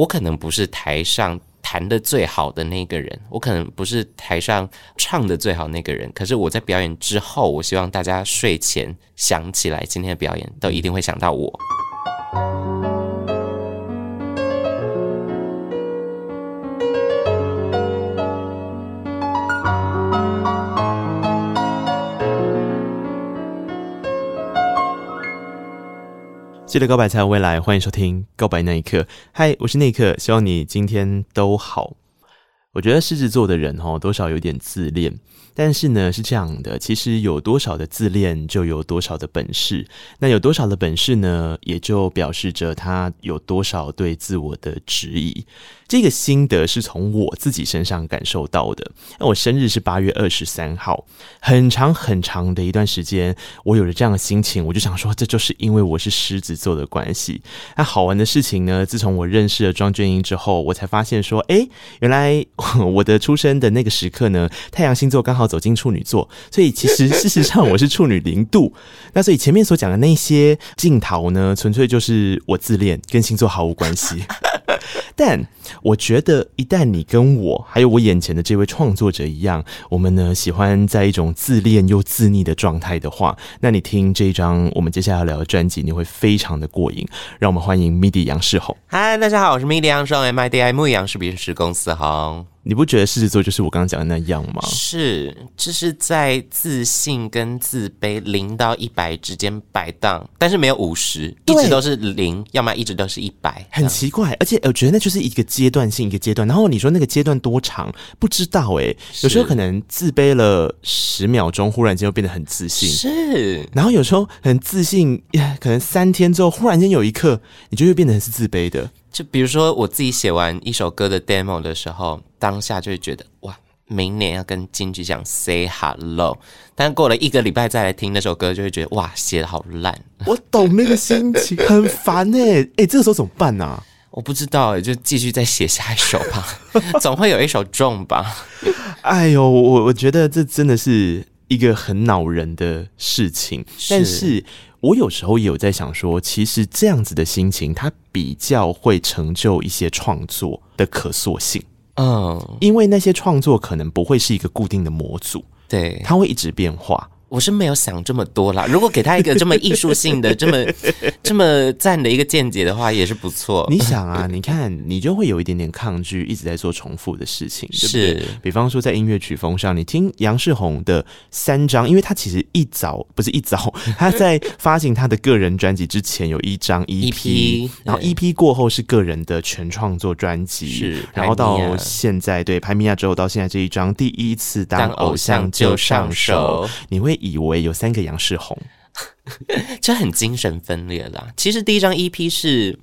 我可能不是台上弹的最好的那个人，我可能不是台上唱的最好那个人，可是我在表演之后，我希望大家睡前想起来今天的表演，都一定会想到我。记得告白才有未来，欢迎收听《告白那一刻》。嗨，我是那一刻，希望你今天都好。我觉得狮子座的人哦，多少有点自恋。但是呢，是这样的，其实有多少的自恋，就有多少的本事。那有多少的本事呢？也就表示着他有多少对自我的质疑。这个心得是从我自己身上感受到的。那我生日是八月二十三号，很长很长的一段时间，我有了这样的心情，我就想说，这就是因为我是狮子座的关系。那好玩的事情呢，自从我认识了庄鹃瑛之后，我才发现说，诶，原来我的出生的那个时刻呢，太阳星座刚好走进处女座，所以其实事实上我是处女零度。那所以前面所讲的那些镜头呢，纯粹就是我自恋，跟星座毫无关系。但我觉得，一旦你跟我还有我眼前的这位创作者一样，我们呢喜欢在一种自恋又自溺的状态的话，那你听这一张我们接下来要聊的专辑，你会非常的过瘾。让我们欢迎 MIDI 杨世宏。嗨，大家好，我是 MIDI 杨世宏，MIDI 牧羊是别是公司好。你不觉得狮子座就是我刚刚讲的那样吗？是，就是在自信跟自卑零到一百之间摆荡，但是没有五十，一直都是零，要么一直都是一百，很奇怪。而且我觉得那就是一个阶段性一个阶段。然后你说那个阶段多长？不知道诶、欸。有时候可能自卑了十秒钟，忽然间又变得很自信。是，然后有时候很自信，可能三天之后，忽然间有一刻，你就会变得很是自卑的。就比如说我自己写完一首歌的 demo 的时候，当下就会觉得哇，明年要跟金曲奖 say hello。但过了一个礼拜再来听那首歌，就会觉得哇，写得好烂。我懂那个心情，很烦 哎哎，这个时候怎么办呢、啊？我不知道，就继续再写下一首吧，总会有一首中吧。哎呦，我我觉得这真的是一个很恼人的事情，是但是。我有时候也有在想说，其实这样子的心情，它比较会成就一些创作的可塑性。嗯，因为那些创作可能不会是一个固定的模组，对，它会一直变化。我是没有想这么多啦。如果给他一个这么艺术性的、这么 这么赞的一个见解的话，也是不错。你想啊，你看，你就会有一点点抗拒，一直在做重复的事情，对不对？是。比方说，在音乐曲风上，你听杨世宏的三张，因为他其实一早不是一早，他在发行他的个人专辑之前有一张 EP, EP，然后 EP 过后是个人的全创作专辑，是。然后到现在，对，拍米亚之后到现在这一张，第一次当偶像就上手，你会。以为有三个杨世宏，这很精神分裂啦。其实第一张 EP 是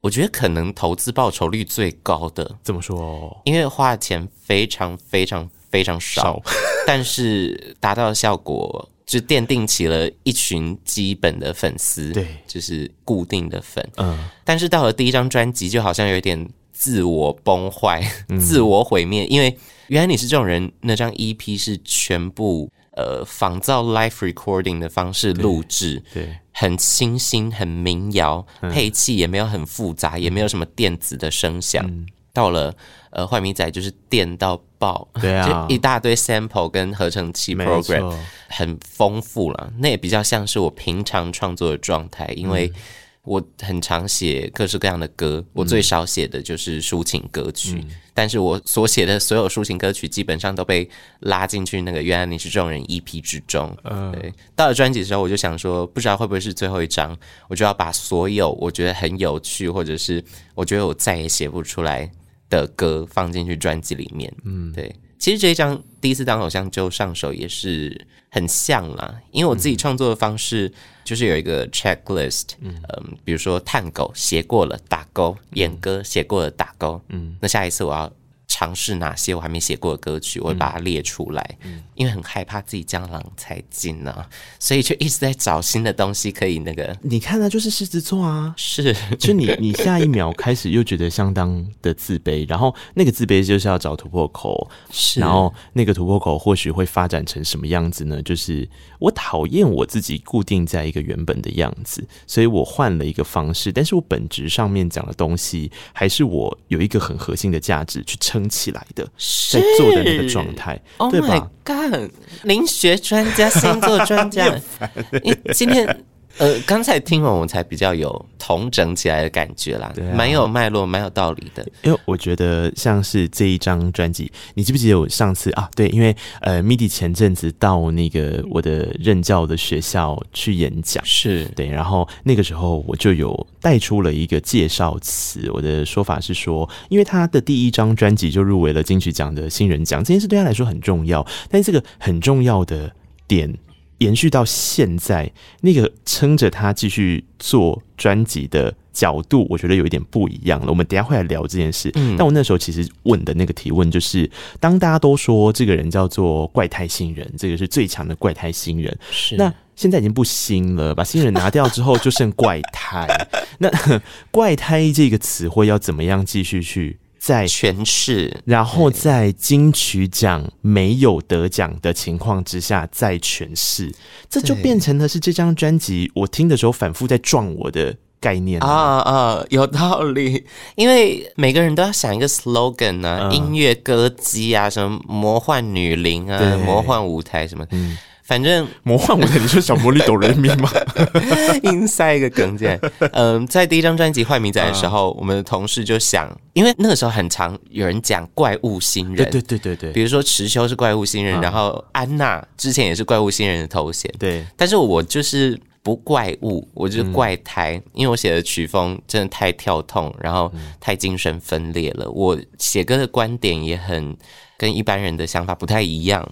我觉得可能投资报酬率最高的。怎么说？因为花的钱非常非常非常少，少 但是达到的效果就奠定起了一群基本的粉丝，对，就是固定的粉。嗯，但是到了第一张专辑，就好像有点自我崩坏、嗯、自我毁灭。因为原来你是这种人，那张 EP 是全部。呃，仿造 live recording 的方式录制，对，很清新，很民谣，嗯、配器也没有很复杂，也没有什么电子的声响。嗯、到了呃，坏米仔就是电到爆，对啊，就一大堆 sample 跟合成器 program，很丰富了。那也比较像是我平常创作的状态，因为。嗯我很常写各式各样的歌，我最少写的就是抒情歌曲，嗯、但是我所写的所有抒情歌曲基本上都被拉进去那个原来你是这种人 EP 之中。嗯，对，到了专辑的时候，我就想说，不知道会不会是最后一张，我就要把所有我觉得很有趣，或者是我觉得我再也写不出来的歌放进去专辑里面。嗯，对。其实这一张第一次当偶像就上手也是很像啦，因为我自己创作的方式就是有一个 checklist，嗯，嗯，比如说探狗写过了打勾，演歌写过了打勾，嗯，那下一次我要尝试哪些我还没写过的歌曲，我会把它列出来，嗯、因为很害怕自己江郎才尽呢、啊，所以就一直在找新的东西可以那个。你看啊，就是狮子座啊，是，就你你下一秒开始又觉得相当的自卑，然后那个自卑就是要找突破口，是，然后那个突破口或许会发展成什么样子呢？就是我讨厌我自己固定在一个原本的样子，所以我换了一个方式，但是我本质上面讲的东西还是我有一个很核心的价值去撑起来的，在做的那个状态，Oh 对吧？干，灵学专家、星座专家，你今天。呃，刚才听完我才比较有统整起来的感觉啦，蛮、啊、有脉络，蛮有道理的。因为我觉得像是这一张专辑，你记不记得我上次啊？对，因为呃，MIDI 前阵子到那个我的任教的学校去演讲，是对，然后那个时候我就有带出了一个介绍词，我的说法是说，因为他的第一张专辑就入围了金曲奖的新人奖，这件事对他来说很重要，但是这个很重要的点。延续到现在，那个撑着他继续做专辑的角度，我觉得有一点不一样了。我们等一下会来聊这件事。嗯，但我那时候其实问的那个提问就是：当大家都说这个人叫做怪胎新人，这个是最强的怪胎新人，是那现在已经不新了，把新人拿掉之后就剩怪胎。那 怪胎这个词汇要怎么样继续去？在诠释，然后在金曲奖没有得奖的情况之下再诠释，这就变成了是这张专辑我听的时候反复在撞我的概念啊。啊，有道理，因为每个人都要想一个 slogan 啊，嗯、音乐歌姬啊，什么魔幻女伶啊，魔幻舞台什么。嗯反正魔幻舞台，你说小魔女哆来咪吗？硬塞一个梗进来。嗯，在第一张专辑换名仔的时候，我们的同事就想，因为那个时候很常有人讲怪物新人，对对对对，比如说池修是怪物新人，然后安娜之前也是怪物新人的头衔，对。但是我就是不怪物，我就是怪胎，因为我写的曲风真的太跳痛，然后太精神分裂了。我写歌的观点也很跟一般人的想法不太一样。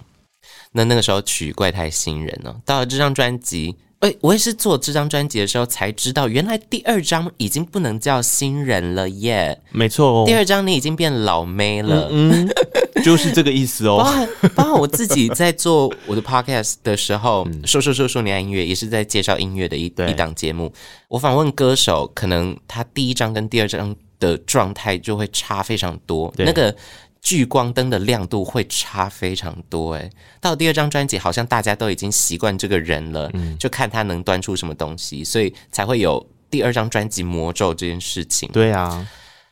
那那个时候取怪胎新人呢、喔，到了这张专辑，哎、欸，我也是做这张专辑的时候才知道，原来第二张已经不能叫新人了耶。没错哦，第二张你已经变老妹了，嗯，嗯，就是这个意思哦。包括我自己在做我的 podcast 的时候，嗯、说说说说你爱音乐，也是在介绍音乐的一一档节目。我访问歌手，可能他第一张跟第二张的状态就会差非常多，那个。聚光灯的亮度会差非常多，诶，到第二张专辑，好像大家都已经习惯这个人了，嗯，就看他能端出什么东西，所以才会有第二张专辑魔咒这件事情。对啊，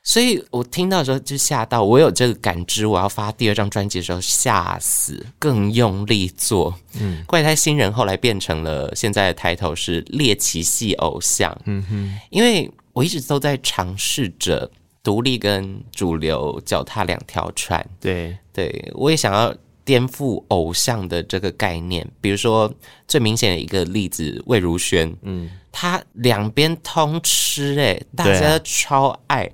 所以我听到的时候就吓到，我有这个感知，我要发第二张专辑的时候吓死，更用力做。嗯，怪胎新人后来变成了现在的抬头是猎奇系偶像。嗯哼，因为我一直都在尝试着。独立跟主流脚踏两条船，对对，我也想要颠覆偶像的这个概念。比如说最明显的一个例子，魏如萱，嗯，他两边通吃，欸，诶，大家都超爱。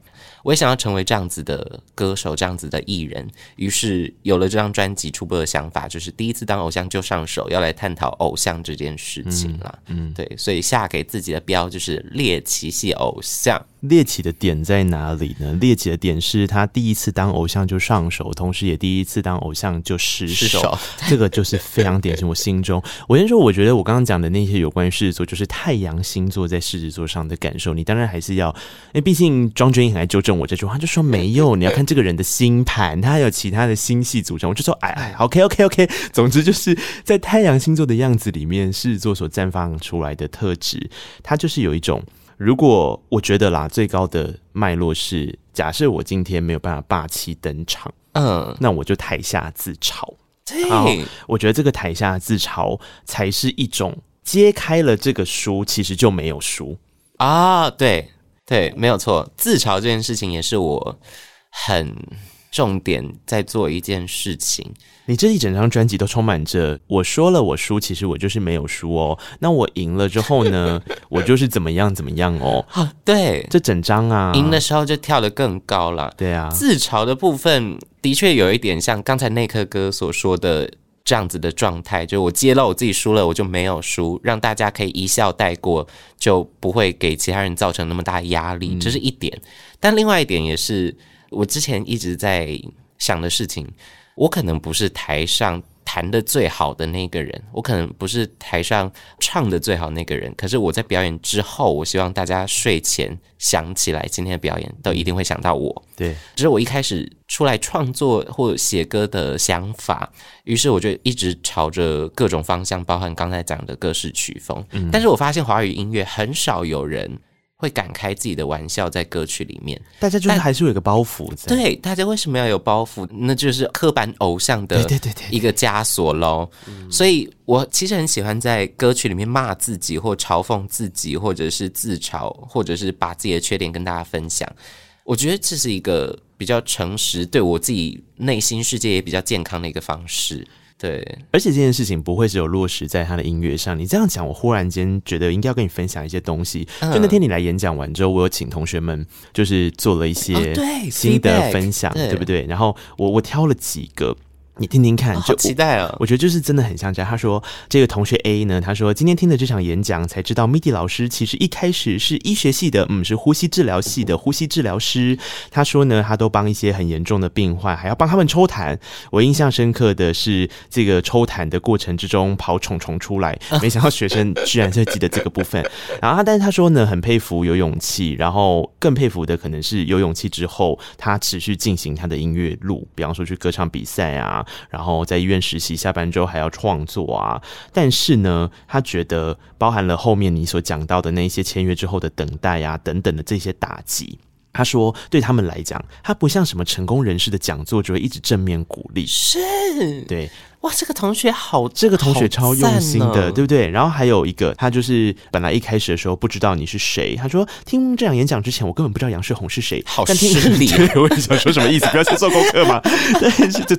我也想要成为这样子的歌手，这样子的艺人，于是有了这张专辑初步的想法，就是第一次当偶像就上手，要来探讨偶像这件事情啦。嗯，嗯对，所以下给自己的标就是猎奇系偶像。猎奇的点在哪里呢？猎奇的点是他第一次当偶像就上手，同时也第一次当偶像就失手，这个就是非常典型。我心中，我先说，我觉得我刚刚讲的那些有关于狮子座，就是太阳星座在狮子座上的感受。你当然还是要，因为毕竟庄君英很爱纠正我这句话，就说没有，你要看这个人的星盘，他还有其他的星系组成。我就说，哎哎，OK OK OK，总之就是在太阳星座的样子里面，狮子座所绽放出来的特质，它就是有一种。如果我觉得啦，最高的脉络是，假设我今天没有办法霸气登场，嗯，那我就台下自嘲。对，我觉得这个台下自嘲才是一种揭开了这个书，其实就没有书啊。对，对，没有错，自嘲这件事情也是我很。重点在做一件事情，你这一整张专辑都充满着我说了我输，其实我就是没有输哦。那我赢了之后呢，我就是怎么样怎么样哦。啊，对，这整张啊，赢的时候就跳得更高了。对啊，自嘲的部分的确有一点像刚才那颗哥所说的这样子的状态，就我揭露我自己输了，我就没有输，让大家可以一笑带过，就不会给其他人造成那么大压力，这是一点。但另外一点也是。我之前一直在想的事情，我可能不是台上弹的最好的那个人，我可能不是台上唱的最好的那个人，可是我在表演之后，我希望大家睡前想起来今天的表演，都一定会想到我。对，只是我一开始出来创作或写歌的想法，于是我就一直朝着各种方向，包含刚才讲的各式曲风。嗯，但是我发现华语音乐很少有人。会敢开自己的玩笑在歌曲里面，大家就是还是有一个包袱在。对，大家为什么要有包袱？那就是刻板偶像的一个枷锁喽。所以我其实很喜欢在歌曲里面骂自己，或嘲讽自己，或者是自嘲，或者是把自己的缺点跟大家分享。我觉得这是一个比较诚实，对我自己内心世界也比较健康的一个方式。对，而且这件事情不会只有落实在他的音乐上。你这样讲，我忽然间觉得应该要跟你分享一些东西。就那天你来演讲完之后，我有请同学们就是做了一些新的分享，对不对？然后我我挑了几个。你听听看，就期待了。我觉得就是真的很像这样。他说，这个同学 A 呢，他说今天听的这场演讲，才知道 Midi 老师其实一开始是医学系的，嗯，是呼吸治疗系的呼吸治疗师。他说呢，他都帮一些很严重的病患，还要帮他们抽痰。我印象深刻的是，这个抽痰的过程之中跑虫虫出来，没想到学生居然就记得这个部分。然后他，但是他说呢，很佩服有勇气，然后更佩服的可能是有勇气之后，他持续进行他的音乐路，比方说去歌唱比赛啊。然后在医院实习，下班之后还要创作啊。但是呢，他觉得包含了后面你所讲到的那些签约之后的等待啊等等的这些打击。他说，对他们来讲，他不像什么成功人士的讲座，就会一直正面鼓励。是，对。哇，这个同学好，这个同学超用心的，哦、对不对？然后还有一个，他就是本来一开始的时候不知道你是谁，他说听这场演讲之前，我根本不知道杨世宏是谁。好失礼，我也想说什么意思？不要先做功课吗？但是就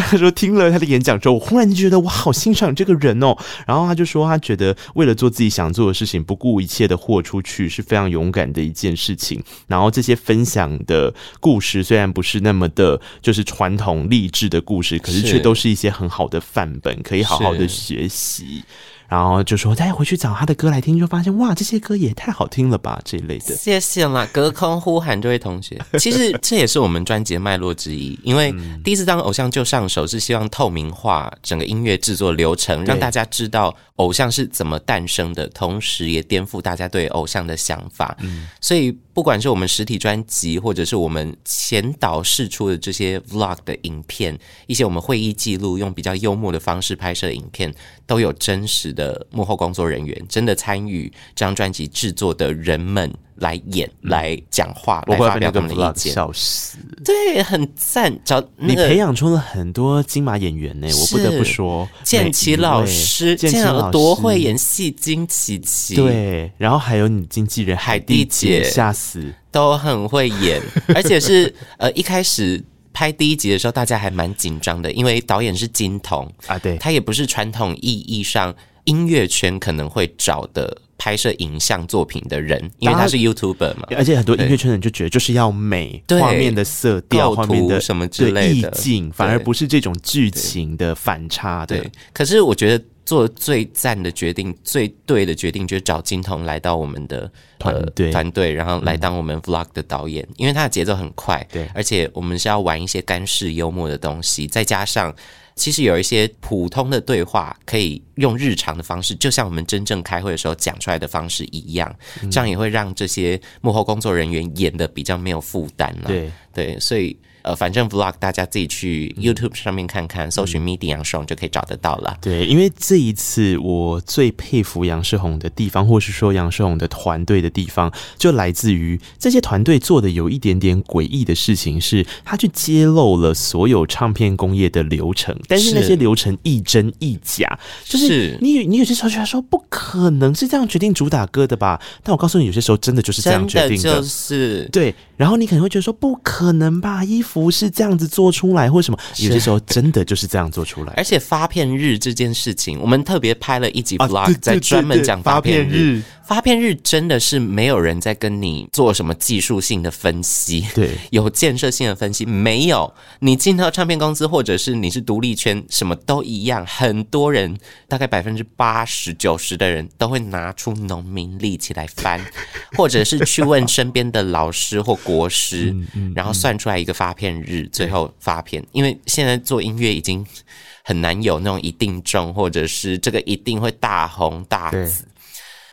他说听了他的演讲之后，我忽然就觉得我好欣赏这个人哦。然后他就说他觉得为了做自己想做的事情，不顾一切的豁出去是非常勇敢的一件事情。然后这些分享的故事虽然不是那么的，就是传统励志的故事，可是却都是一些很好的范本，可以好好的学习。然后就说再回去找他的歌来听，就发现哇，这些歌也太好听了吧，这一类的。谢谢啦，隔空呼喊这位同学。其实这也是我们专辑的脉络之一，因为第一次当偶像就上手，是希望透明化整个音乐制作流程，让大家知道偶像是怎么诞生的，同时也颠覆大家对偶像的想法。嗯，所以不管是我们实体专辑，或者是我们前导试出的这些 vlog 的影片，一些我们会议记录，用比较幽默的方式拍摄的影片，都有真实的幕后工作人员，真的参与这张专辑制作的人们来演、嗯、来讲话、来发表他们的意见。笑死！对，很赞。找、那培养出了很多金马演员呢，我不得不说，建奇老师，建奇老师多会演戏，金奇奇。对，然后还有你经纪人海蒂姐，吓死，都很会演，而且是呃一开始。拍第一集的时候，大家还蛮紧张的，因为导演是金童啊，对，他也不是传统意义上音乐圈可能会找的拍摄影像作品的人，因为他是 YouTuber 嘛，而且很多音乐圈人就觉得就是要美，画面的色调、画面的什么之类的。意境，反而不是这种剧情的反差的。对，可是我觉得。做最赞的决定，最对的决定，就是找金童来到我们的团队。团队，然后来当我们 vlog 的导演，嗯、因为他的节奏很快，对，而且我们是要玩一些干式幽默的东西，再加上其实有一些普通的对话，可以用日常的方式，就像我们真正开会的时候讲出来的方式一样，嗯、这样也会让这些幕后工作人员演的比较没有负担了，对对，所以。呃，反正 vlog 大家自己去 YouTube 上面看看，嗯、搜寻 Midi 杨世宏就可以找得到了。对，因为这一次我最佩服杨世宏的地方，或是说杨世宏的团队的地方，就来自于这些团队做的有一点点诡异的事情，是他去揭露了所有唱片工业的流程，但是那些流程亦真亦假，就是你你有些时候觉得说不可能是这样决定主打歌的吧？但我告诉你，有些时候真的就是这样决定的，的就是对。然后你可能会觉得说不可能吧，衣服。不是这样子做出来，或什么？有些时候真的就是这样做出来。而且发片日这件事情，我们特别拍了一集 vlog，在专门讲发片日。发片日真的是没有人在跟你做什么技术性的分析，对，有建设性的分析没有。你进到唱片公司，或者是你是独立圈，什么都一样。很多人，大概百分之八十九十的人都会拿出农民力起来翻，或者是去问身边的老师或国师，嗯嗯嗯、然后算出来一个发片日，最后发片。因为现在做音乐已经很难有那种一定中，或者是这个一定会大红大紫。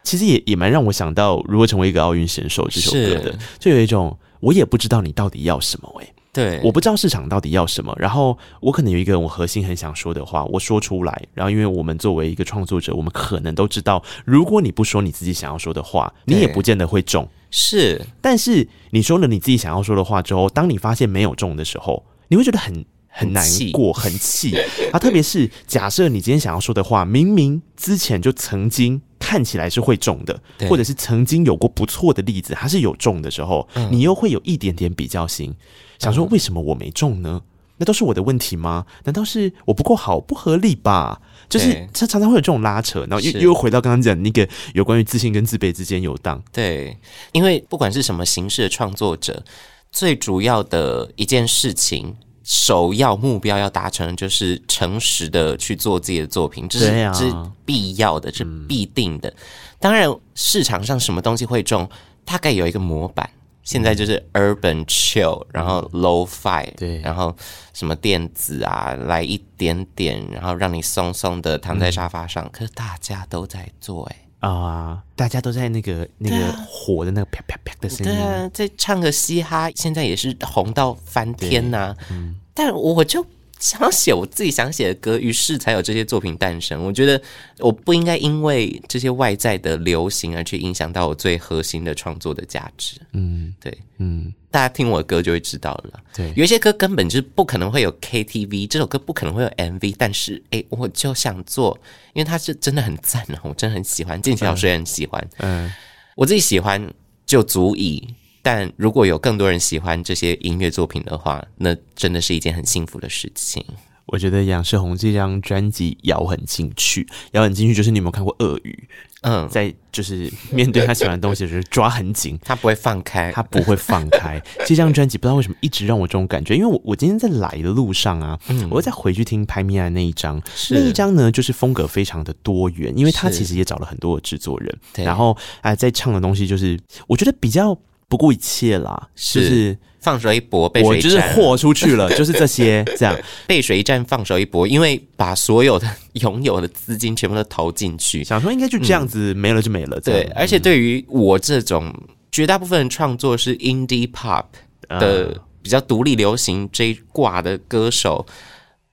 其实也也蛮让我想到《如何成为一个奥运选手》这首歌的，就有一种我也不知道你到底要什么哎、欸。对，我不知道市场到底要什么，然后我可能有一个我核心很想说的话，我说出来，然后因为我们作为一个创作者，我们可能都知道，如果你不说你自己想要说的话，你也不见得会中。是，但是你说了你自己想要说的话之后，当你发现没有中的时候，你会觉得很很难过，很气啊！特别是假设你今天想要说的话，明明之前就曾经看起来是会中的，或者是曾经有过不错的例子，它是有中的时候，嗯、你又会有一点点比较心。想说为什么我没中呢？那都是我的问题吗？难道是我不够好？不合理吧？就是他常常会有这种拉扯，然后又又回到刚刚讲那个有关于自信跟自卑之间游荡。对，因为不管是什么形式的创作者，最主要的一件事情，首要目标要达成，就是诚实的去做自己的作品，这是这是必要的，这是必定的。当然，市场上什么东西会中，大概有一个模板。现在就是 urban chill，然后 low fi，对，然后什么电子啊，来一点点，然后让你松松的躺在沙发上。嗯、可是大家都在做、欸，哎啊，大家都在那个那个火的那个啪啪啪的声音，对啊，在唱个嘻哈，现在也是红到翻天呐、啊。嗯，但我就。想写我自己想写的歌，于是才有这些作品诞生。我觉得我不应该因为这些外在的流行而去影响到我最核心的创作的价值。嗯，对，嗯，大家听我的歌就会知道了。对，有一些歌根本就是不可能会有 KTV，这首歌不可能会有 MV，但是哎、欸，我就想做，因为它是真的很赞啊，我真的很喜欢，建骐老师也很喜欢。嗯，我自己喜欢就足以。但如果有更多人喜欢这些音乐作品的话，那真的是一件很幸福的事情。我觉得杨世宏这张专辑咬很进去，咬很进去就是你有没有看过鳄鱼？嗯，在就是面对他喜欢的东西的时候抓很紧，他不会放开，他不会放开。这张专辑不知道为什么一直让我这种感觉，因为我我今天在来的路上啊，嗯、我会再回去听拍米亚那一张，那一张呢就是风格非常的多元，因为他其实也找了很多的制作人，然后哎在唱的东西就是我觉得比较。不顾一切啦，是就是放手一搏，背水一战，我就是豁出去了，就是这些这样，背水一战，放手一搏，因为把所有的拥有的资金全部都投进去，想说应该就这样子、嗯、没了就没了。对，而且对于我这种绝大部分创作是 indie pop 的比较独立流行这一挂的歌手，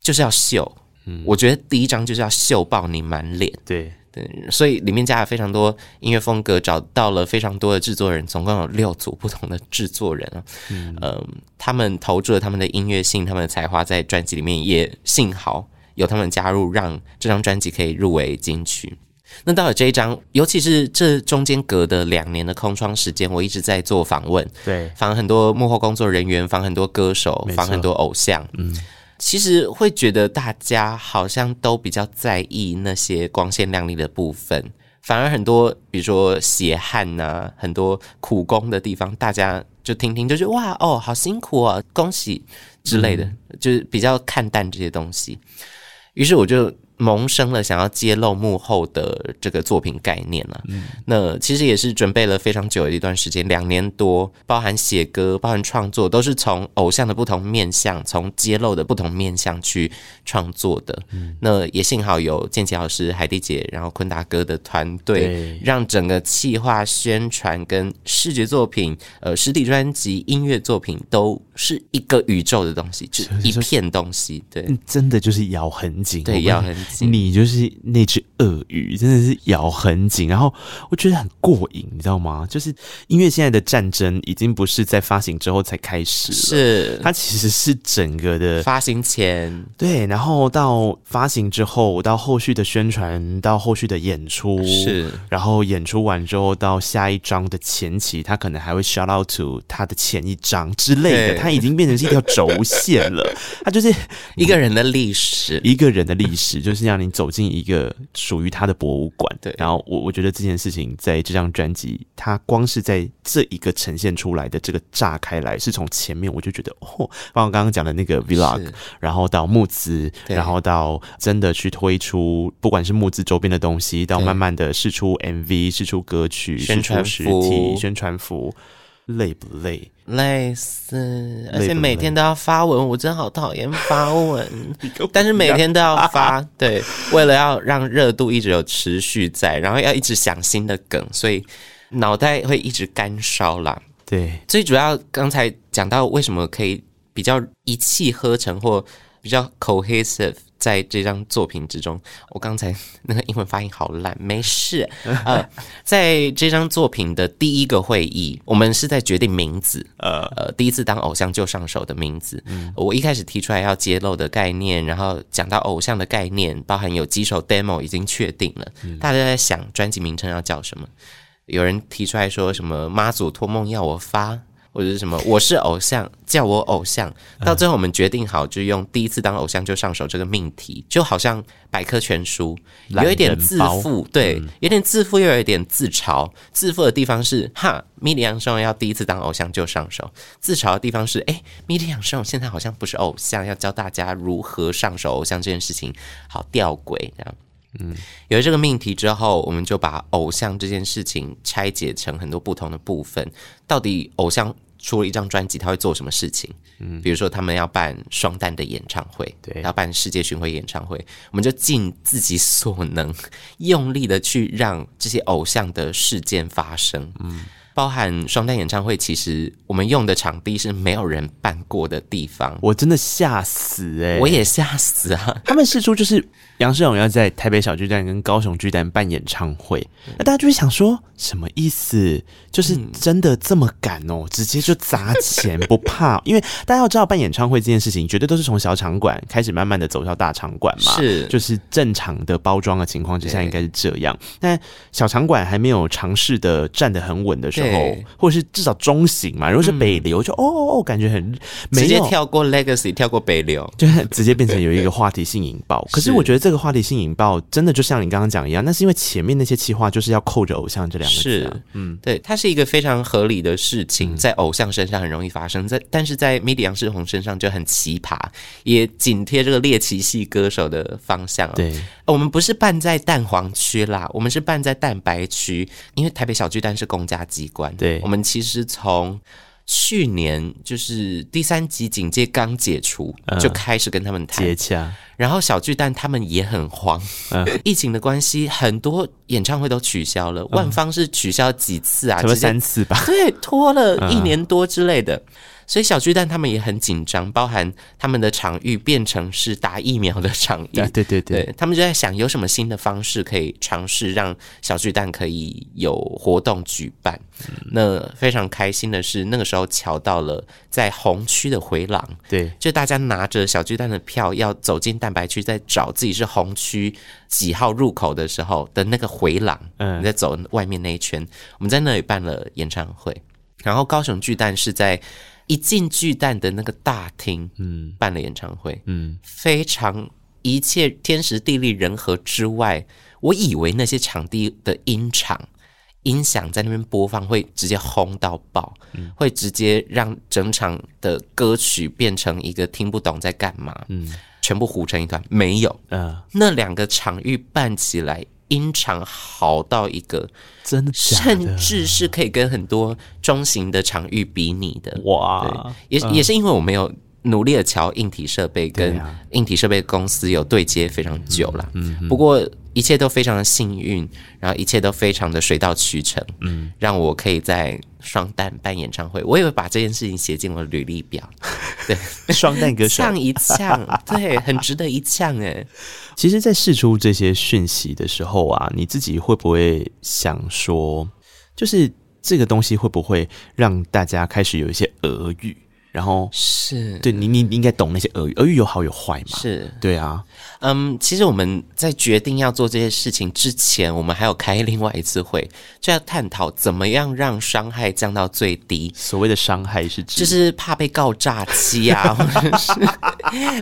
就是要秀。嗯，我觉得第一张就是要秀爆你满脸。对。对，所以里面加了非常多音乐风格，找到了非常多的制作人，总共有六组不同的制作人啊。嗯、呃，他们投注了他们的音乐性、他们的才华在专辑里面，也幸好有他们加入，让这张专辑可以入围金曲。那到了这一张，尤其是这中间隔的两年的空窗时间，我一直在做访问，对，访很多幕后工作人员，访很多歌手，访很多偶像，嗯。其实会觉得大家好像都比较在意那些光鲜亮丽的部分，反而很多，比如说血汗呐、啊，很多苦工的地方，大家就听听就觉得哇哦，好辛苦啊，恭喜之类的，嗯、就是比较看淡这些东西。于是我就。萌生了想要揭露幕后的这个作品概念了，嗯，那其实也是准备了非常久的一段时间，两年多，包含写歌、包含创作，都是从偶像的不同面向，从揭露的不同面向去创作的。嗯，那也幸好有建奇老师、海蒂姐，然后坤达哥的团队，让整个企划、宣传跟视觉作品、呃，实体专辑、音乐作品都是一个宇宙的东西，就一片东西。对，真的就是咬很紧，对，咬很紧。你就是那只鳄鱼，真的是咬很紧，然后我觉得很过瘾，你知道吗？就是因为现在的战争已经不是在发行之后才开始了，是。它其实是整个的发行前，对，然后到发行之后，到后续的宣传，到后续的演出，是，然后演出完之后到下一章的前期，他可能还会 shout out to 他的前一章之类的，他已经变成是一条轴线了，他就是 一个人的历史，一个人的历史就是。是让你走进一个属于他的博物馆，对。然后我我觉得这件事情在这张专辑，它光是在这一个呈现出来的这个炸开来，是从前面我就觉得哦，包括刚刚讲的那个 vlog，然后到募资，然后到真的去推出，不管是募资周边的东西，到慢慢的试出 MV，试出歌曲，宣传实体宣传服，累不累？累死，而且每天都要发文，我真的好讨厌发文。但是每天都要发，对，为了要让热度一直有持续在，然后要一直想新的梗，所以脑袋会一直干烧啦。对，最主要刚才讲到为什么可以比较一气呵成或比较 cohesive。在这张作品之中，我刚才那个英文发音好烂，没事。呃，在这张作品的第一个会议，我们是在决定名字。呃呃，第一次当偶像就上手的名字。嗯，我一开始提出来要揭露的概念，然后讲到偶像的概念，包含有几首 demo 已经确定了，嗯，大家都在想专辑名称要叫什么。有人提出来说什么妈祖托梦要我发。或者是什么？我是偶像，叫我偶像。到最后，我们决定好，就用第一次当偶像就上手这个命题，就好像百科全书，有一点自负，对，有点自负，又有一点自嘲。自负的地方是哈，米莉杨胜要第一次当偶像就上手；自嘲的地方是，哎，米莉杨胜现在好像不是偶像，要教大家如何上手偶像这件事情，好吊诡这样。嗯，有了这个命题之后，我们就把偶像这件事情拆解成很多不同的部分。到底偶像出了一张专辑，他会做什么事情？嗯，比如说他们要办双旦的演唱会，对，要办世界巡回演唱会，我们就尽自己所能，用力的去让这些偶像的事件发生。嗯。包含双旦演唱会，其实我们用的场地是没有人办过的地方，我真的吓死哎、欸，我也吓死啊！他们试出就是杨世荣要在台北小巨蛋跟高雄巨蛋办演唱会，那大家就会想说什么意思？就是真的这么敢哦、喔，直接就砸钱不怕？因为大家要知道办演唱会这件事情，绝对都是从小场馆开始，慢慢的走向大场馆嘛，是就是正常的包装的情况之下应该是这样，但小场馆还没有尝试的站得很稳的时候。哦，或者是至少中型嘛，如果是北流，就哦哦哦，感觉很直接跳过 Legacy，跳过北流，就直接变成有一个话题性引爆。可是我觉得这个话题性引爆真的就像你刚刚讲一样，那是因为前面那些企划就是要扣着偶像这两个字，是嗯，对，它是一个非常合理的事情，在偶像身上很容易发生，在但是在 MIDI 杨世宏身上就很奇葩，也紧贴这个猎奇系歌手的方向。对，我们不是办在蛋黄区啦，我们是办在蛋白区，因为台北小巨蛋是公家机关。对，我们其实从去年就是第三级警戒刚解除，嗯、就开始跟他们谈接洽，然后小巨蛋他们也很慌，嗯、疫情的关系，很多演唱会都取消了。嗯、万方是取消几次啊？什么三次吧？对，拖了一年多之类的。嗯所以小巨蛋他们也很紧张，包含他们的场域变成是打疫苗的场域。对对对，对，他们就在想有什么新的方式可以尝试让小巨蛋可以有活动举办。嗯、那非常开心的是，那个时候瞧到了在红区的回廊，对，就大家拿着小巨蛋的票要走进蛋白区，在找自己是红区几号入口的时候的那个回廊。嗯，你在走外面那一圈，我们在那里办了演唱会，然后高雄巨蛋是在。一进巨蛋的那个大厅，嗯，办了演唱会，嗯，非常一切天时地利人和之外，我以为那些场地的音场音响在那边播放会直接轰到爆，嗯，会直接让整场的歌曲变成一个听不懂在干嘛，嗯，全部糊成一团，没有，嗯，那两个场域办起来。音场好到一个，真的，甚至是可以跟很多中型的场域比拟的。哇！也也是因为我没有努力的调硬体设备，跟硬体设备公司有对接非常久了。嗯，不过一切都非常的幸运，然后一切都非常的水到渠成。嗯，让我可以在双旦办演唱会，我也会把这件事情写进了履历表。对，双旦歌手，呛一呛，对，很值得一呛哎。其实，在释出这些讯息的时候啊，你自己会不会想说，就是这个东西会不会让大家开始有一些俄语？然后是对你，你应该懂那些俄语，俄语有好有坏嘛？是对啊，嗯，其实我们在决定要做这些事情之前，我们还有开另外一次会，就要探讨怎么样让伤害降到最低。所谓的伤害是指，就是怕被告诈欺啊，或者是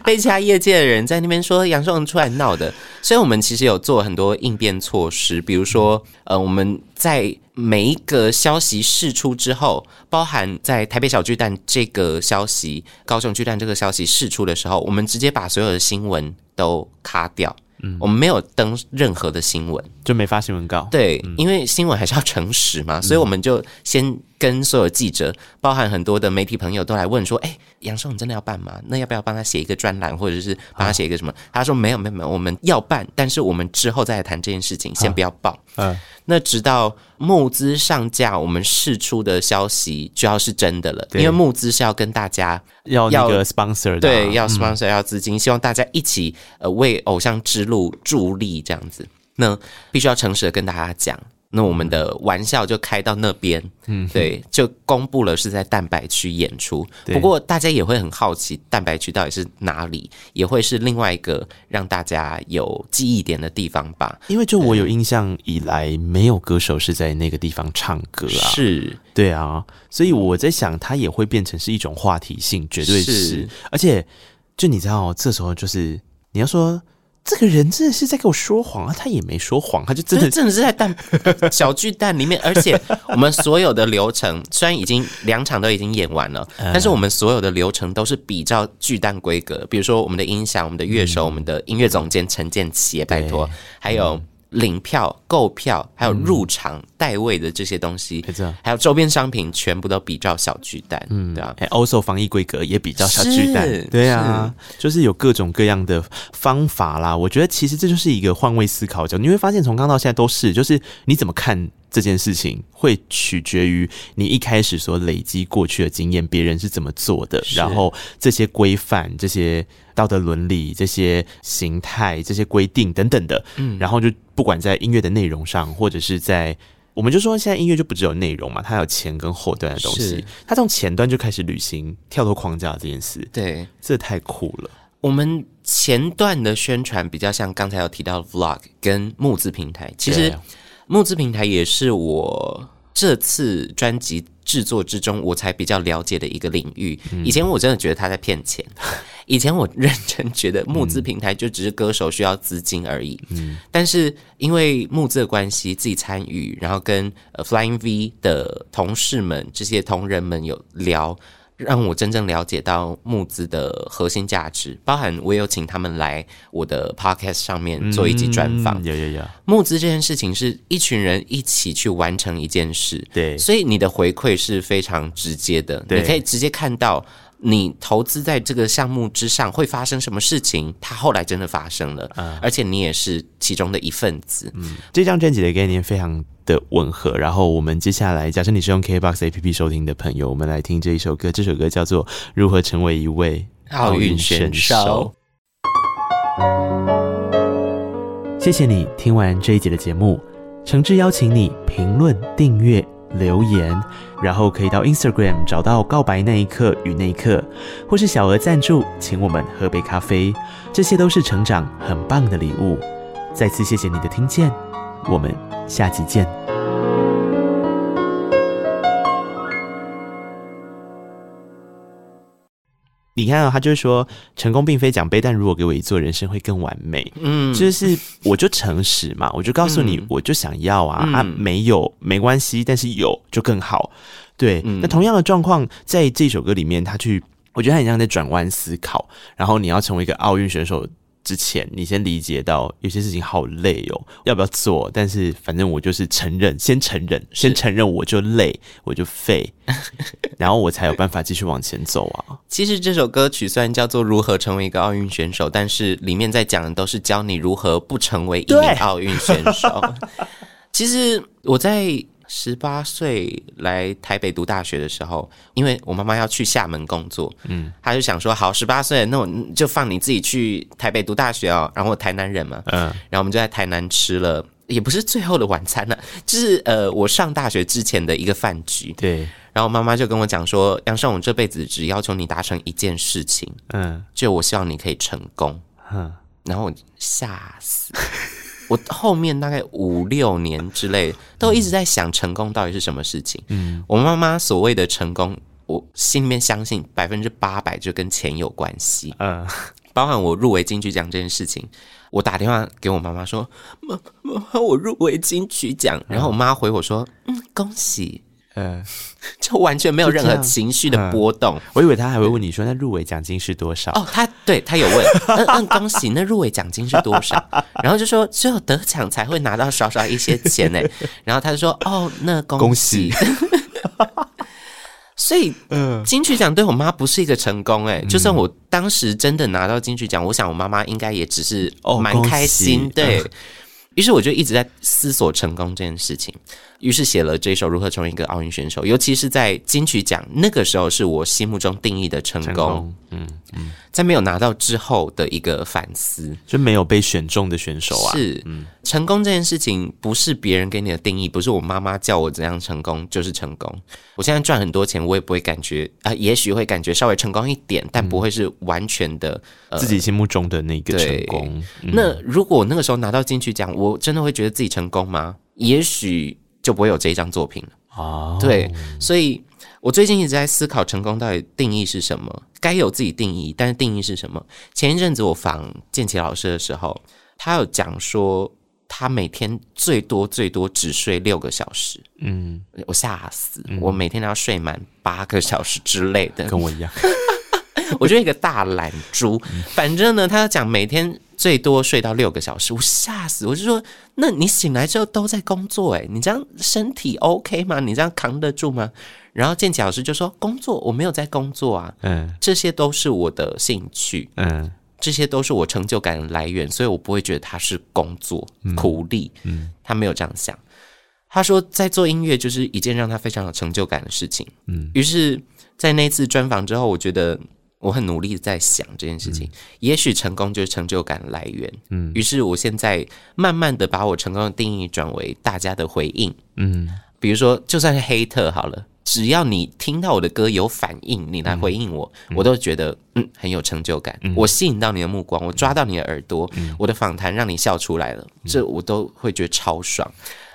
被其他业界的人在那边说杨圣出来闹的。所以我们其实有做很多应变措施，比如说，呃，我们在。每一个消息释出之后，包含在台北小巨蛋这个消息、高雄巨蛋这个消息释出的时候，我们直接把所有的新闻都卡掉。嗯，我们没有登任何的新闻，就没发新闻稿。对，嗯、因为新闻还是要诚实嘛，所以我们就先跟所有记者，包含很多的媒体朋友都来问说：“哎、欸，杨受，你真的要办吗？那要不要帮他写一个专栏，或者是帮他写一个什么？”他说：“没有，没有，没有，我们要办，但是我们之后再来谈这件事情，先不要报。”嗯，那直到募资上架，我们释出的消息就要是真的了，因为募资是要跟大家要那个 sponsor 对，要 sponsor、嗯、要资金，希望大家一起呃为偶像之路助力这样子。那必须要诚实的跟大家讲。那我们的玩笑就开到那边，嗯，对，就公布了是在蛋白区演出。不过大家也会很好奇，蛋白区到底是哪里，也会是另外一个让大家有记忆点的地方吧。因为就我有印象以来，没有歌手是在那个地方唱歌啊。是，对啊，所以我在想，它也会变成是一种话题性，绝对是。是而且，就你知道，这时候就是你要说。这个人真的是在给我说谎啊！他也没说谎，他就真的真的是在蛋 小巨蛋里面。而且 我们所有的流程虽然已经两场都已经演完了，嗯、但是我们所有的流程都是比较巨蛋规格。比如说我们的音响、我们的乐手、嗯、我们的音乐总监陈建奇，拜托，还有。嗯领票、购票，还有入场、带、嗯、位的这些东西，还有周边商品，全部都比照小巨蛋，嗯，对啊。also 防疫规格也比照小巨蛋，对啊，就是有各种各样的方法啦。我觉得其实这就是一个换位思考，就你会发现从刚到现在都是，就是你怎么看。这件事情会取决于你一开始所累积过去的经验，别人是怎么做的，然后这些规范、这些道德伦理、这些形态、这些规定等等的，嗯，然后就不管在音乐的内容上，或者是在，我们就说现在音乐就不只有内容嘛，它有前跟后端的东西，它从前端就开始履行跳脱框架这件事，对，这太酷了。我们前段的宣传比较像刚才有提到的 Vlog 跟募资平台，其实。募资平台也是我这次专辑制作之中我才比较了解的一个领域。以前我真的觉得他在骗钱，以前我认真觉得募资平台就只是歌手需要资金而已。但是因为募资的关系，自己参与，然后跟 Flying V 的同事们、这些同仁们有聊。让我真正了解到募资的核心价值，包含我有请他们来我的 podcast 上面做一集专访。有有有，募资这件事情是一群人一起去完成一件事，对，所以你的回馈是非常直接的，你可以直接看到你投资在这个项目之上会发生什么事情，它后来真的发生了，嗯，而且你也是其中的一份子。嗯，这张专辑的概念非常的吻合，然后我们接下来，假设你是用 KBox APP 收听的朋友，我们来听这一首歌。这首歌叫做《如何成为一位奥运选手》。谢谢你听完这一集的节目，诚挚邀请你评论、订阅、留言，然后可以到 Instagram 找到“告白那一刻与那一刻”，或是小额赞助，请我们喝杯咖啡，这些都是成长很棒的礼物。再次谢谢你的听见，我们下集见。你看啊，他就是说，成功并非奖杯，但如果给我一座，人生会更完美。嗯，就是我就诚实嘛，我就告诉你，我就想要啊，嗯、啊，没有没关系，但是有就更好。对，嗯、那同样的状况，在这首歌里面，他去，我觉得他很像在转弯思考，然后你要成为一个奥运选手。之前，你先理解到有些事情好累哦，要不要做？但是反正我就是承认，先承认，先承认我就累，我就废，然后我才有办法继续往前走啊。其实这首歌曲虽然叫做《如何成为一个奥运选手》，但是里面在讲的都是教你如何不成为一名奥运选手。其实我在。十八岁来台北读大学的时候，因为我妈妈要去厦门工作，嗯，她就想说，好，十八岁那我就放你自己去台北读大学哦。然后我台南人嘛，嗯，然后我们就在台南吃了，也不是最后的晚餐了，就是呃，我上大学之前的一个饭局。对，然后妈妈就跟我讲说，杨胜，我这辈子只要求你达成一件事情，嗯，就我希望你可以成功，嗯，然后我吓死。我后面大概五六年之类，都一直在想成功到底是什么事情。嗯，我妈妈所谓的成功，我心里面相信百分之八百就跟钱有关系。嗯，包含我入围金曲奖这件事情，我打电话给我妈妈说：“妈妈，我入围金曲奖。”然后我妈回我说：“嗯，恭喜。”嗯，就完全没有任何情绪的波动。嗯。我以为他还会问你说，那入围奖金是多少？哦，他对他有问，嗯嗯，恭喜，那入围奖金是多少？然后就说只有得奖才会拿到少少一些钱呢。然后他就说，哦，那恭喜。恭喜所以，嗯，金曲奖对我妈不是一个成功哎、欸。就算我当时真的拿到金曲奖，我想我妈妈应该也只是蛮开心，哦、对。于是我就一直在思索成功这件事情，于是写了这首《如何成为一个奥运选手》，尤其是在金曲奖那个时候，是我心目中定义的成功。成功嗯嗯，在没有拿到之后的一个反思，就没有被选中的选手啊。是，嗯，成功这件事情不是别人给你的定义，不是我妈妈叫我怎样成功就是成功。我现在赚很多钱，我也不会感觉啊、呃，也许会感觉稍微成功一点，但不会是完全的、呃、自己心目中的那个成功。嗯、那如果那个时候拿到金曲奖，我真的会觉得自己成功吗？也许就不会有这一张作品了。哦，对，所以。我最近一直在思考成功到底定义是什么，该有自己定义，但是定义是什么？前一阵子我访建奇老师的时候，他有讲说他每天最多最多只睡六个小时，嗯，我吓死，嗯、我每天都要睡满八个小时之类的，跟我一样，我就一个大懒猪。反正呢，他讲每天最多睡到六个小时，我吓死，我就说，那你醒来之后都在工作，诶，你这样身体 OK 吗？你这样扛得住吗？然后建奇老师就说：“工作我没有在工作啊，嗯，这些都是我的兴趣，嗯，这些都是我成就感的来源，所以我不会觉得他是工作苦力，嗯，他没有这样想。他说，在做音乐就是一件让他非常有成就感的事情，嗯。于是，在那次专访之后，我觉得我很努力在想这件事情，嗯，也许成功就是成就感的来源，嗯。于是，我现在慢慢的把我成功的定义转为大家的回应，嗯，比如说，就算是黑特好了。”只要你听到我的歌有反应，你来回应我，嗯、我都觉得嗯很有成就感。嗯、我吸引到你的目光，我抓到你的耳朵，嗯、我的访谈让你笑出来了，嗯、这我都会觉得超爽。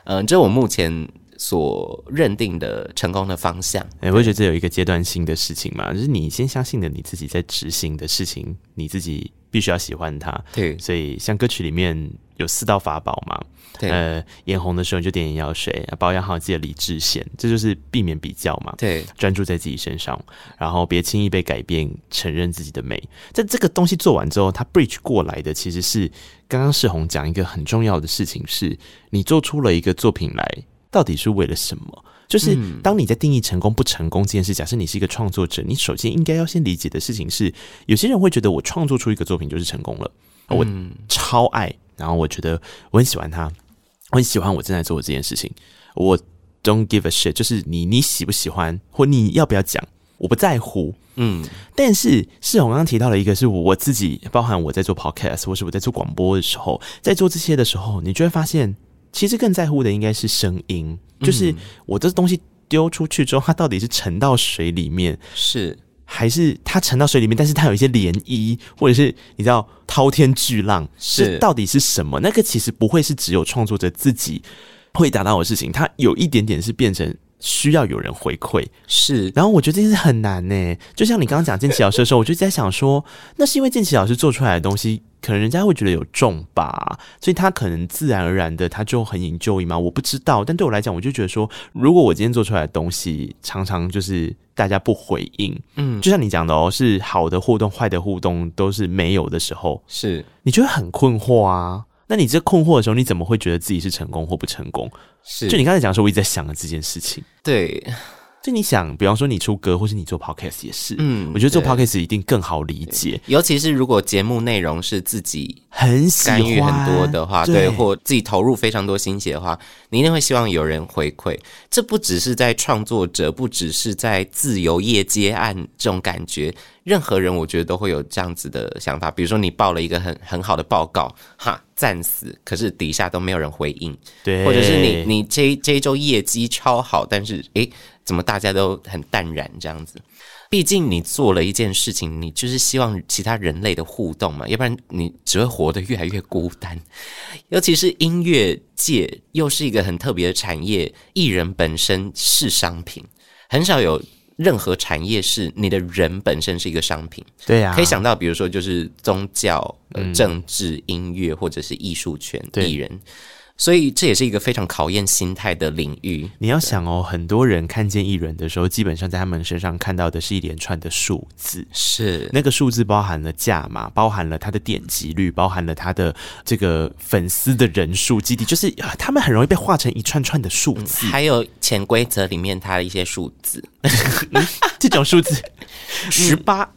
嗯、呃，这我目前所认定的成功的方向。哎、欸，我会觉得这有一个阶段性的事情嘛，就是你先相信的你自己在执行的事情，你自己必须要喜欢它。对，所以像歌曲里面有四道法宝嘛。对呃，眼红的时候你就点眼药水，保养好自己的理智线，这就是避免比较嘛。对，专注在自己身上，然后别轻易被改变，承认自己的美。在这个东西做完之后，它 bridge 过来的其实是刚刚世宏讲一个很重要的事情是，是你做出了一个作品来，到底是为了什么？就是当你在定义成功不成功这件事，假设你是一个创作者，你首先应该要先理解的事情是，有些人会觉得我创作出一个作品就是成功了，我超爱，然后我觉得我很喜欢他。我很喜欢我正在做的这件事情，我 don't give a shit，就是你你喜不喜欢或你要不要讲，我不在乎。嗯，但是是我刚刚提到了一个，是我自己，包含我在做 podcast 或是我在做广播的时候，在做这些的时候，你就会发现，其实更在乎的应该是声音，就是我的东西丢出去之后，它到底是沉到水里面是。还是它沉到水里面，但是它有一些涟漪，或者是你知道滔天巨浪，是到底是什么？那个其实不会是只有创作者自己会达到的事情，它有一点点是变成需要有人回馈。是，然后我觉得这件事很难呢。就像你刚刚讲建奇老师的时候，我就在想说，那是因为建奇老师做出来的东西。可能人家会觉得有重吧，所以他可能自然而然的他就很 enjoy 吗？我不知道，但对我来讲，我就觉得说，如果我今天做出来的东西常常就是大家不回应，嗯，就像你讲的哦，是好的互动、坏的互动都是没有的时候，是你就会很困惑啊。那你这困惑的时候，你怎么会觉得自己是成功或不成功？是，就你刚才讲的时候，我一直在想的这件事情，对。就你想，比方说你出歌，或是你做 podcast 也是，嗯，我觉得做 podcast 一定更好理解，尤其是如果节目内容是自己很干预很多的话，对，或自己投入非常多心血的话，你一定会希望有人回馈。这不只是在创作者，不只是在自由业接案这种感觉，任何人我觉得都会有这样子的想法。比如说你报了一个很很好的报告，哈，赞死，可是底下都没有人回应，对，或者是你你这这一周业绩超好，但是诶。怎么大家都很淡然这样子？毕竟你做了一件事情，你就是希望其他人类的互动嘛，要不然你只会活得越来越孤单。尤其是音乐界又是一个很特别的产业，艺人本身是商品，很少有任何产业是你的人本身是一个商品。对呀，可以想到，比如说就是宗教、呃、政治、音乐或者是艺术圈艺人。所以这也是一个非常考验心态的领域。你要想哦，很多人看见艺人的时候，基本上在他们身上看到的是一连串的数字，是。那个数字包含了价码，包含了他的点击率，包含了他的这个粉丝的人数基地，就是他们很容易被画成一串串的数字，嗯、还有潜规则里面它的一些数字，这种数字 十八，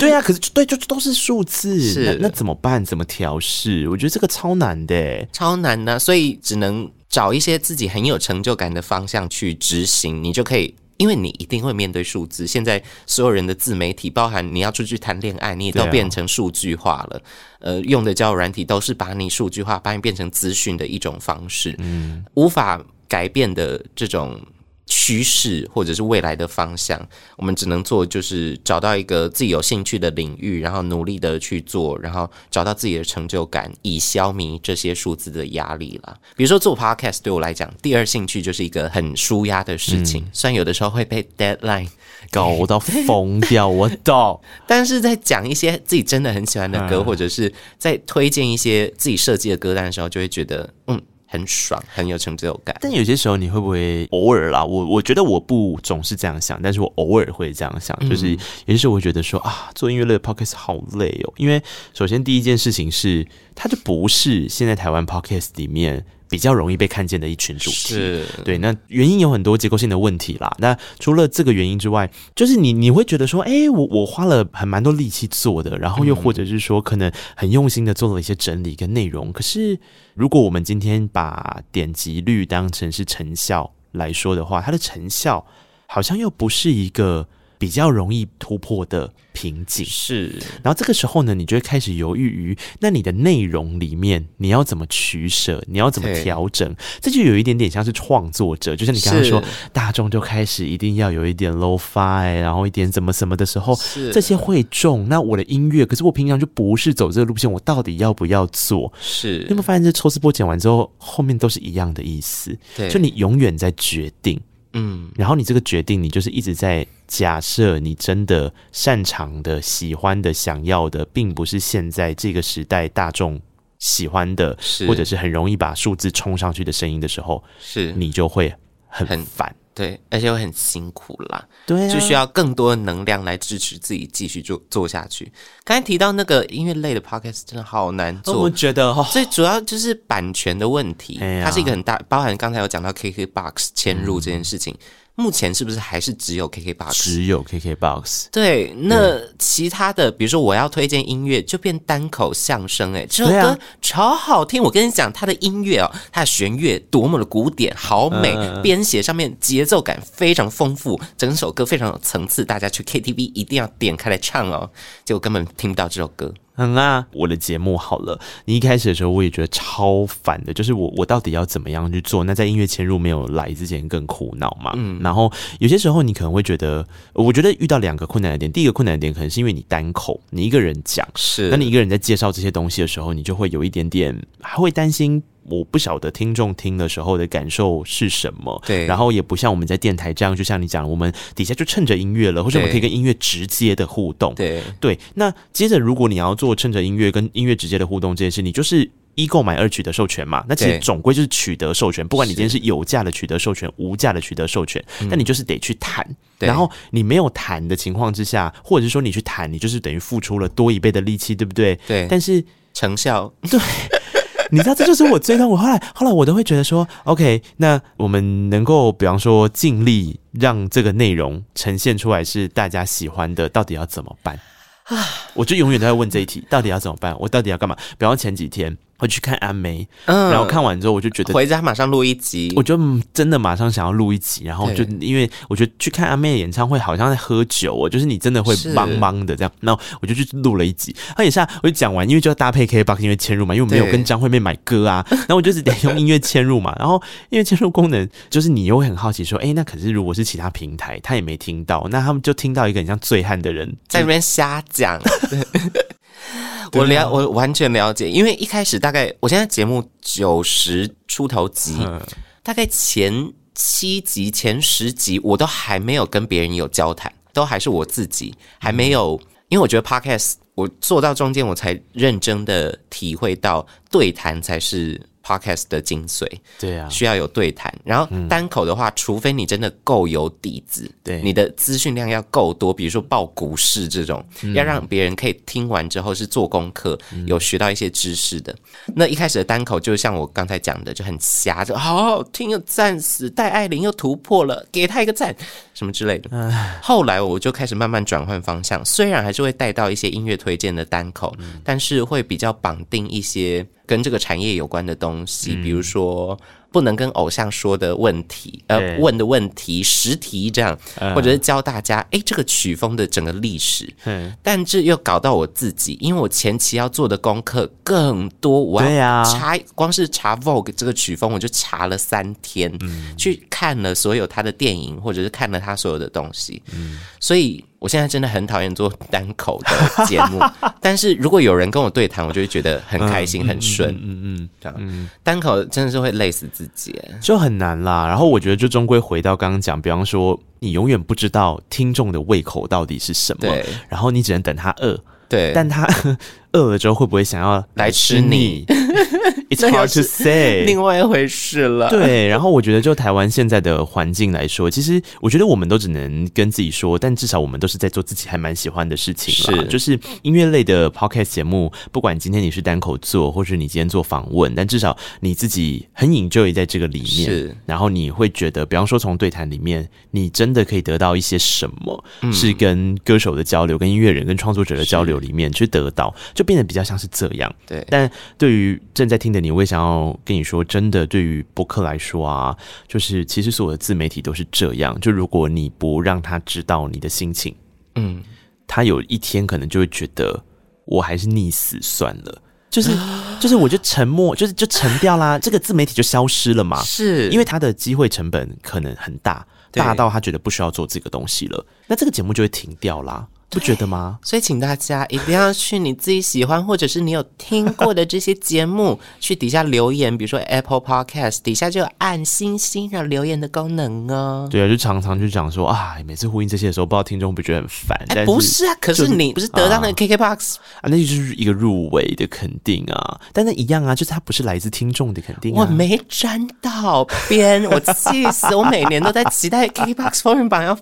对啊，可是对，就都是数字，是那，那怎么办？怎么调试？我觉得这个超难的。超难的，所以只能找一些自己很有成就感的方向去执行，你就可以，因为你一定会面对数字。现在所有人的自媒体，包含你要出去谈恋爱，你也都变成数据化了。呃，用的交友软体都是把你数据化，把你变成资讯的一种方式。嗯，无法改变的这种。趋势或者是未来的方向，我们只能做就是找到一个自己有兴趣的领域，然后努力的去做，然后找到自己的成就感，以消弭这些数字的压力啦。比如说做 podcast 对我来讲，第二兴趣就是一个很舒压的事情，嗯、虽然有的时候会被 deadline 搞到疯掉，我懂。但是在讲一些自己真的很喜欢的歌，嗯、或者是在推荐一些自己设计的歌单的时候，就会觉得嗯。很爽，很有成就感。但有些时候你会不会偶尔啦？我我觉得我不总是这样想，但是我偶尔会这样想，嗯、就是有些时候我会觉得说啊，做音乐类的 podcast 好累哦。因为首先第一件事情是，它就不是现在台湾 podcast 里面比较容易被看见的一群主题。是对，那原因有很多结构性的问题啦。那除了这个原因之外，就是你你会觉得说，哎、欸，我我花了很蛮多力气做的，然后又或者是说，可能很用心的做了一些整理跟内容，可是。如果我们今天把点击率当成是成效来说的话，它的成效好像又不是一个比较容易突破的瓶颈。是，然后这个时候呢，你就会开始犹豫于，那你的内容里面你要怎么取舍，你要怎么调整？这就有一点点像是创作者，就像你刚刚说，大众就开始一定要有一点 low fi，然后一点怎么什么的时候，这些会中。那我的音乐，可是我平常就不是走这个路线，我到底要不要做？是，你有没有发现这抽丝剥茧完之后，后面都是一样的意思？对，就你永远在决定。嗯，然后你这个决定，你就是一直在假设你真的擅长的、喜欢的、想要的，并不是现在这个时代大众喜欢的，或者是很容易把数字冲上去的声音的时候，是。你就会很烦。对，而且会很辛苦啦，对、啊，就需要更多的能量来支持自己继续做做下去。刚才提到那个音乐类的 podcast 真的好难做，我觉得最主要就是版权的问题，哎、它是一个很大，包含刚才有讲到 KKBOX 迁入这件事情。嗯目前是不是还是只有 KKBOX？只有 KKBOX。对，那其他的，比如说我要推荐音乐，就变单口相声。哎，这首歌超好听。我跟你讲，它的音乐哦，它的弦乐多么的古典，好美，编写上面节奏感非常丰富，整首歌非常有层次。大家去 KTV 一定要点开来唱哦，结果根本听不到这首歌。嗯啊，我的节目好了。你一开始的时候，我也觉得超烦的，就是我我到底要怎么样去做？那在音乐嵌入没有来之前更苦恼嘛。嗯，然后有些时候你可能会觉得，我觉得遇到两个困难的点。第一个困难的点可能是因为你单口，你一个人讲，是，那你一个人在介绍这些东西的时候，你就会有一点点还会担心。我不晓得听众听的时候的感受是什么，对，然后也不像我们在电台这样，就像你讲，我们底下就趁着音乐了，或者我们可以跟音乐直接的互动，对对。那接着，如果你要做趁着音乐跟音乐直接的互动这件事，你就是一购买二取得授权嘛。那其实总归就是取得授权，不管你今天是有价的取得授权，无价的取得授权，那你就是得去谈。然后你没有谈的情况之下，或者是说你去谈，你就是等于付出了多一倍的力气，对不对？对。但是成效对。你知道，这就是我最让我后来后来我都会觉得说，OK，那我们能够比方说尽力让这个内容呈现出来是大家喜欢的，到底要怎么办啊？我就永远都在问这一题，到底要怎么办？我到底要干嘛？比方前几天。会去看阿妹，嗯，然后看完之后我就觉得回家马上录一集，我就真的马上想要录一集，然后就因为我觉得去看阿妹的演唱会好像在喝酒哦，就是你真的会茫茫的这样，然后我就去录了一集。他也是啊，我就讲完，因为就要搭配 KKBOX 音乐嵌入嘛，因为我没有跟张惠妹买歌啊，然后我就是得用音乐嵌入嘛，然后音乐嵌入功能就是你又会很好奇说，哎，那可是如果是其他平台，他也没听到，那他们就听到一个很像醉汉的人在那边瞎讲。我了，我完全了解，因为一开始大概，我现在节目九十出头集，大概前七集、前十集，我都还没有跟别人有交谈，都还是我自己，还没有，因为我觉得 Podcast 我做到中间，我才认真的体会到对谈才是。Podcast 的精髓。对啊，需要有对谈。然后单口的话，嗯、除非你真的够有底子，对，你的资讯量要够多，比如说报股市这种，嗯、要让别人可以听完之后是做功课，嗯、有学到一些知识的。那一开始的单口，就像我刚才讲的，就很瞎，就好好听又赞死，戴爱玲又突破了，给他一个赞，什么之类的。唉后来我就开始慢慢转换方向，虽然还是会带到一些音乐推荐的单口，嗯、但是会比较绑定一些跟这个产业有关的东西，嗯、比如说。不能跟偶像说的问题，呃，问的问题实题这样，呃、或者是教大家，哎，这个曲风的整个历史。嗯，但这又搞到我自己，因为我前期要做的功课更多，我要查，光是查 Vogue 这个曲风，我就查了三天，嗯、去看了所有他的电影，或者是看了他所有的东西，嗯，所以。我现在真的很讨厌做单口的节目，但是如果有人跟我对谈，我就会觉得很开心、嗯、很顺。嗯嗯，嗯，这样。嗯，单口真的是会累死自己，就很难啦。然后我觉得，就终归回到刚刚讲，比方说，你永远不知道听众的胃口到底是什么，对然后你只能等他饿。对，但他 饿了之后会不会想要来吃你？It's hard to say，另外一回事了。对，然后我觉得就台湾现在的环境来说，其实我觉得我们都只能跟自己说，但至少我们都是在做自己还蛮喜欢的事情啦。是，就是音乐类的 podcast 节目，不管今天你是单口做，或是你今天做访问，但至少你自己很 enjoy 在这个里面。是，然后你会觉得，比方说从对谈里面，你真的可以得到一些什么？嗯、是跟歌手的交流，跟音乐人、跟创作者的交流里面去得到，就变得比较像是这样。对，但对于正在听的你，我也想要跟你说，真的，对于博客来说啊，就是其实所有的自媒体都是这样。就如果你不让他知道你的心情，嗯，他有一天可能就会觉得，我还是溺死算了。就是 就是，我就沉默，就是就沉掉啦，这个自媒体就消失了嘛。是，因为他的机会成本可能很大，大到他觉得不需要做这个东西了，那这个节目就会停掉啦。不觉得吗？所以请大家一定要去你自己喜欢，或者是你有听过的这些节目，去底下留言。比如说 Apple Podcast 底下就有按星星然后留言的功能哦。对啊，就常常就讲说啊，每次呼应这些的时候，不知道听众会不会觉得很烦？哎，不是啊，可是你不是得到那个 KKBOX 啊，那就是一个入围的肯定啊。但那一样啊，就是它不是来自听众的肯定。我没沾到边，我气死！我每年都在期待 KKBOX 风云榜要，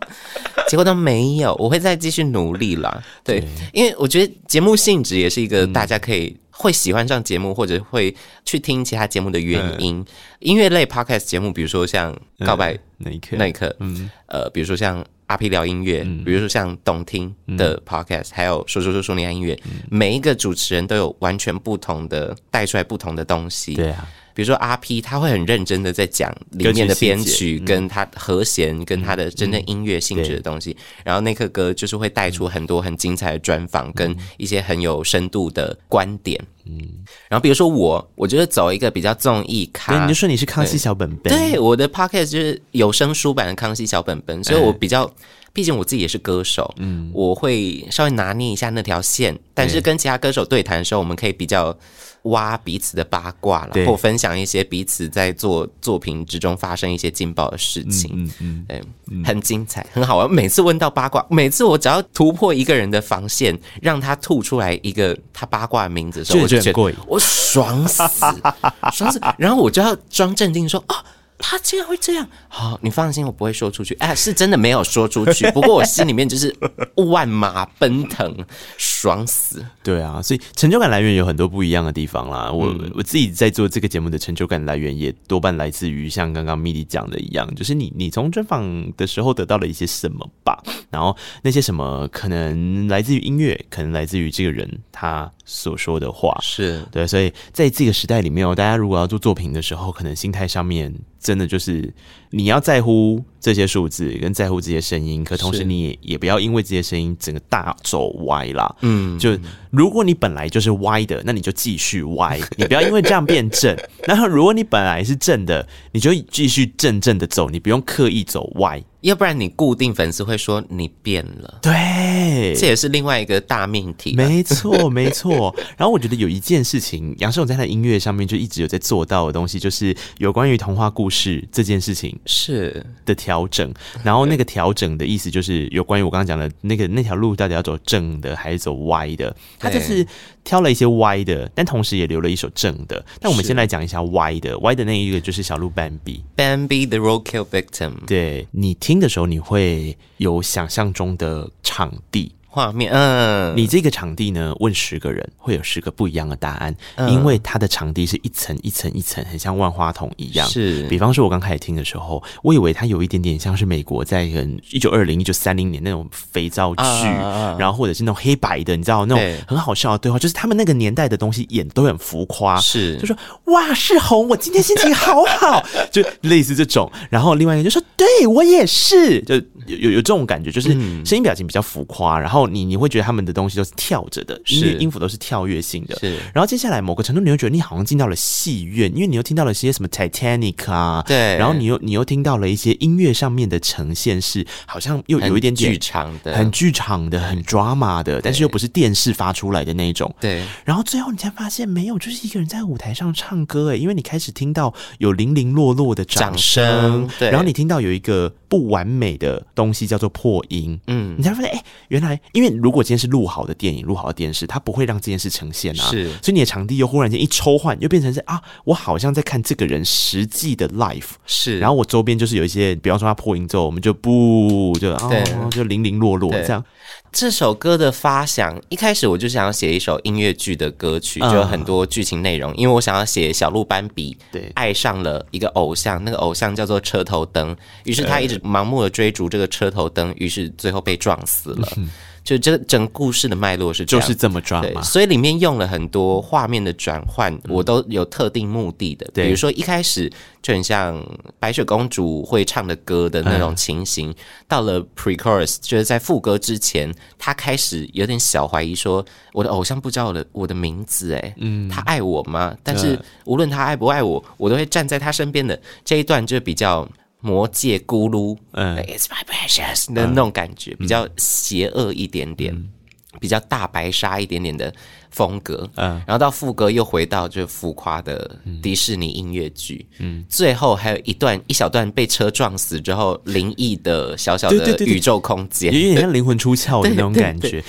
结果都没有。我会再继续努力。力了，对，对，因为我觉得节目性质也是一个大家可以会喜欢上节目，或者会去听其他节目的原因。嗯、音乐类 podcast 节目，比如说像告白那一刻，那一刻，嗯，呃，比如说像阿 P 聊音乐，嗯、比如说像懂听的 podcast，、嗯、还有说说说说你爱音乐，嗯、每一个主持人都有完全不同的带出来不同的东西，对啊。比如说阿 P，他会很认真的在讲里面的编曲，跟他和弦，跟他的真正音乐性质的东西。然后那颗歌就是会带出很多很精彩的专访，跟一些很有深度的观点。嗯，然后比如说我，我觉得走一个比较综艺咖，你就说你是康熙小本本。对，我的 Podcast 就是有声书版的康熙小本本，所以我比较，毕竟我自己也是歌手，嗯，我会稍微拿捏一下那条线，但是跟其他歌手对谈的时候，我们可以比较。挖彼此的八卦然后分享一些彼此在做作品之中发生一些劲爆的事情，嗯嗯，对，嗯、很精彩，很好玩。每次问到八卦，每次我只要突破一个人的防线，让他吐出来一个他八卦的名字的时候，我就觉得我爽死，爽死。然后我就要装镇定说啊。他竟然会这样？好，你放心，我不会说出去。哎，是真的没有说出去，不过我心里面就是万马奔腾，爽死。对啊，所以成就感来源有很多不一样的地方啦。我、嗯、我自己在做这个节目的成就感来源，也多半来自于像刚刚 Milly 讲的一样，就是你你从专访的时候得到了一些什么吧。然后那些什么可能来自于音乐，可能来自于这个人他所说的话，是对。所以在这个时代里面哦，大家如果要做作品的时候，可能心态上面。真的就是你要在乎这些数字，跟在乎这些声音，可同时你也也不要因为这些声音整个大走歪啦。嗯，就如果你本来就是歪的，那你就继续歪，你不要因为这样变正。然后如果你本来是正的，你就继续正正的走，你不用刻意走歪。要不然你固定粉丝会说你变了，对，这也是另外一个大命题。没错，没错。然后我觉得有一件事情，杨世荣在他的音乐上面就一直有在做到的东西，就是有关于童话故事这件事情是的调整。然后那个调整的意思就是有关于我刚刚讲的那个那条路到底要走正的还是走歪的，他就是挑了一些歪的，但同时也留了一首正的。但我们先来讲一下歪的，歪的那一个就是小鹿斑比，Bambi the Roadkill Victim。对，你听。听的时候，你会有想象中的场地。画面，嗯，你这个场地呢，问十个人会有十个不一样的答案，嗯、因为它的场地是一层一层一层，很像万花筒一样。是，比方说，我刚开始听的时候，我以为它有一点点像是美国在一九二零、一九三零年那种肥皂剧，啊、然后或者是那种黑白的，你知道那种很好笑的对话，就是他们那个年代的东西演都很浮夸，是，就说哇，世红，我今天心情好好，就类似这种。然后另外一个就说，对我也是，就有有有这种感觉，就是声音表情比较浮夸，然后。你你会觉得他们的东西都是跳着的，音乐音符都是跳跃性的。是，然后接下来某个程度，你会觉得你好像进到了戏院，因为你又听到了些什么 Titanic 啊，对，然后你又你又听到了一些音乐上面的呈现，是好像又有一点点剧场的，很剧场的，很 drama 的，但是又不是电视发出来的那种。对，然后最后你才发现没有，就是一个人在舞台上唱歌，哎，因为你开始听到有零零落落的掌声，对，然后你听到有一个不完美的东西叫做破音，嗯，你才发现，哎，原来。因为如果今天是录好的电影、录好的电视，它不会让这件事呈现啊。是，所以你的场地又忽然间一抽换，又变成是啊，我好像在看这个人实际的 life。是，然后我周边就是有一些，比方说他破音之后，我们就不就哦，就零零落落这样。这首歌的发想，一开始我就想要写一首音乐剧的歌曲，就有很多剧情内容，因为我想要写小鹿斑比对。爱上了一个偶像，那个偶像叫做车头灯，于是他一直盲目的追逐这个车头灯，于是最后被撞死了。就这整故事的脉络是就是这么抓嘛，所以里面用了很多画面的转换，我都有特定目的的。比如说一开始就很像白雪公主会唱的歌的那种情形，到了 pre-chorus 就是在副歌之前，他开始有点小怀疑说，我的偶像不知道我的我的名字，哎，嗯，他爱我吗？但是无论他爱不爱我，我都会站在他身边的这一段就比较。魔界咕噜，嗯，It's my precious 的那种感觉，嗯、比较邪恶一点点，嗯、比较大白鲨一点点的。风格，嗯，然后到副歌又回到就浮夸的迪士尼音乐剧，嗯，最后还有一段一小段被车撞死之后灵异的小小的宇宙空间，有点像灵魂出窍的 那种感觉，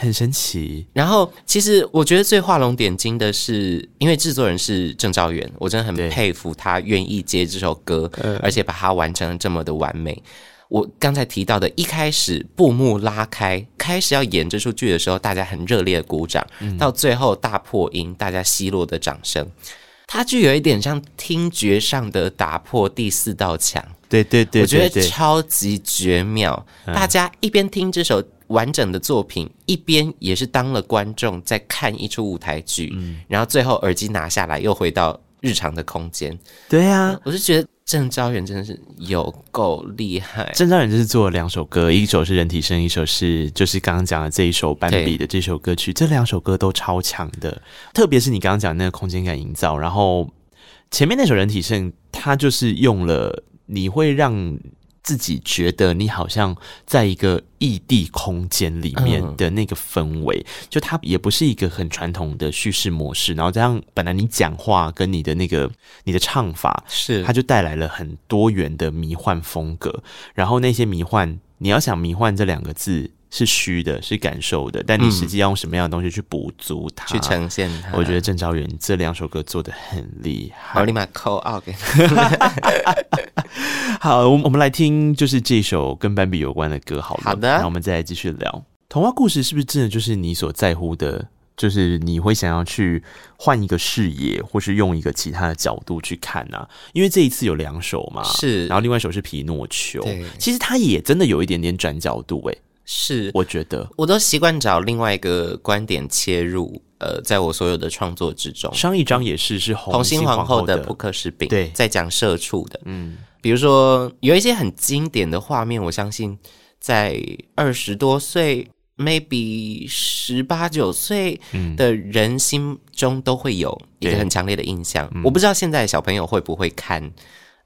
很神奇。然后其实我觉得最画龙点睛的是，因为制作人是郑兆元，我真的很佩服他愿意接这首歌，而且把它完成的这么的完美。我刚才提到的，一开始布幕拉开，开始要演这出剧的时候，大家很热烈的鼓掌，嗯、到最后大破音，大家奚落的掌声，它就有一点像听觉上的打破第四道墙。对对对，对，我觉得超级绝妙。嗯、大家一边听这首完整的作品，一边也是当了观众在看一出舞台剧，嗯、然后最后耳机拿下来，又回到日常的空间。对啊，我就觉得。郑昭远真的是有够厉害。郑昭远就是做了两首歌，一首是人体声，一首是就是刚刚讲的这一首斑比的这首歌曲。这两首歌都超强的，特别是你刚刚讲那个空间感营造，然后前面那首人体声，它就是用了你会让。自己觉得你好像在一个异地空间里面的那个氛围，就它也不是一个很传统的叙事模式，然后这样本来你讲话跟你的那个你的唱法是，它就带来了很多元的迷幻风格，然后那些迷幻，你要想迷幻这两个字。是虚的，是感受的，但你实际要用什么样的东西去补足它，去呈现它？我觉得郑昭元这两首歌做的很厉害。我立马扣 OK。好，我我们来听，就是这首跟斑比有关的歌，好了。好的，那我们再来继续聊。童话故事是不是真的就是你所在乎的？就是你会想要去换一个视野，或是用一个其他的角度去看啊？因为这一次有两首嘛，是，然后另外一首是皮诺丘，其实它也真的有一点点转角度、欸，诶。是，我觉得我都习惯找另外一个观点切入。呃，在我所有的创作之中，上一张也是是红心皇后的扑克士饼，对，在讲社畜的。嗯，比如说有一些很经典的画面，我相信在二十多岁，maybe 十八九岁的人心中都会有一个很强烈的印象。嗯，我不知道现在小朋友会不会看。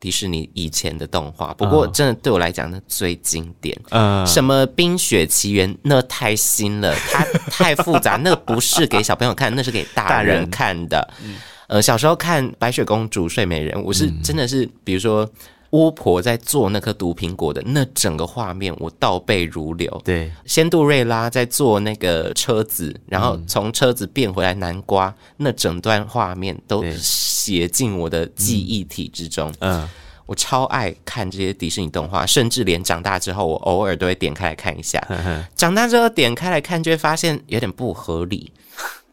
迪士尼以前的动画，不过真的对我来讲，那最经典。嗯，什么《冰雪奇缘》那太新了，它太复杂，那个不是给小朋友看，那是给大人看的。嗯、呃，小时候看《白雪公主》《睡美人》，我是真的是，比如说。巫婆在做那颗毒苹果的那整个画面，我倒背如流。对，仙杜瑞拉在做那个车子，然后从车子变回来南瓜，嗯、那整段画面都写进我的记忆体之中。嗯，我超爱看这些迪士尼动画，甚至连长大之后，我偶尔都会点开来看一下。呵呵长大之后点开来看，就会发现有点不合理。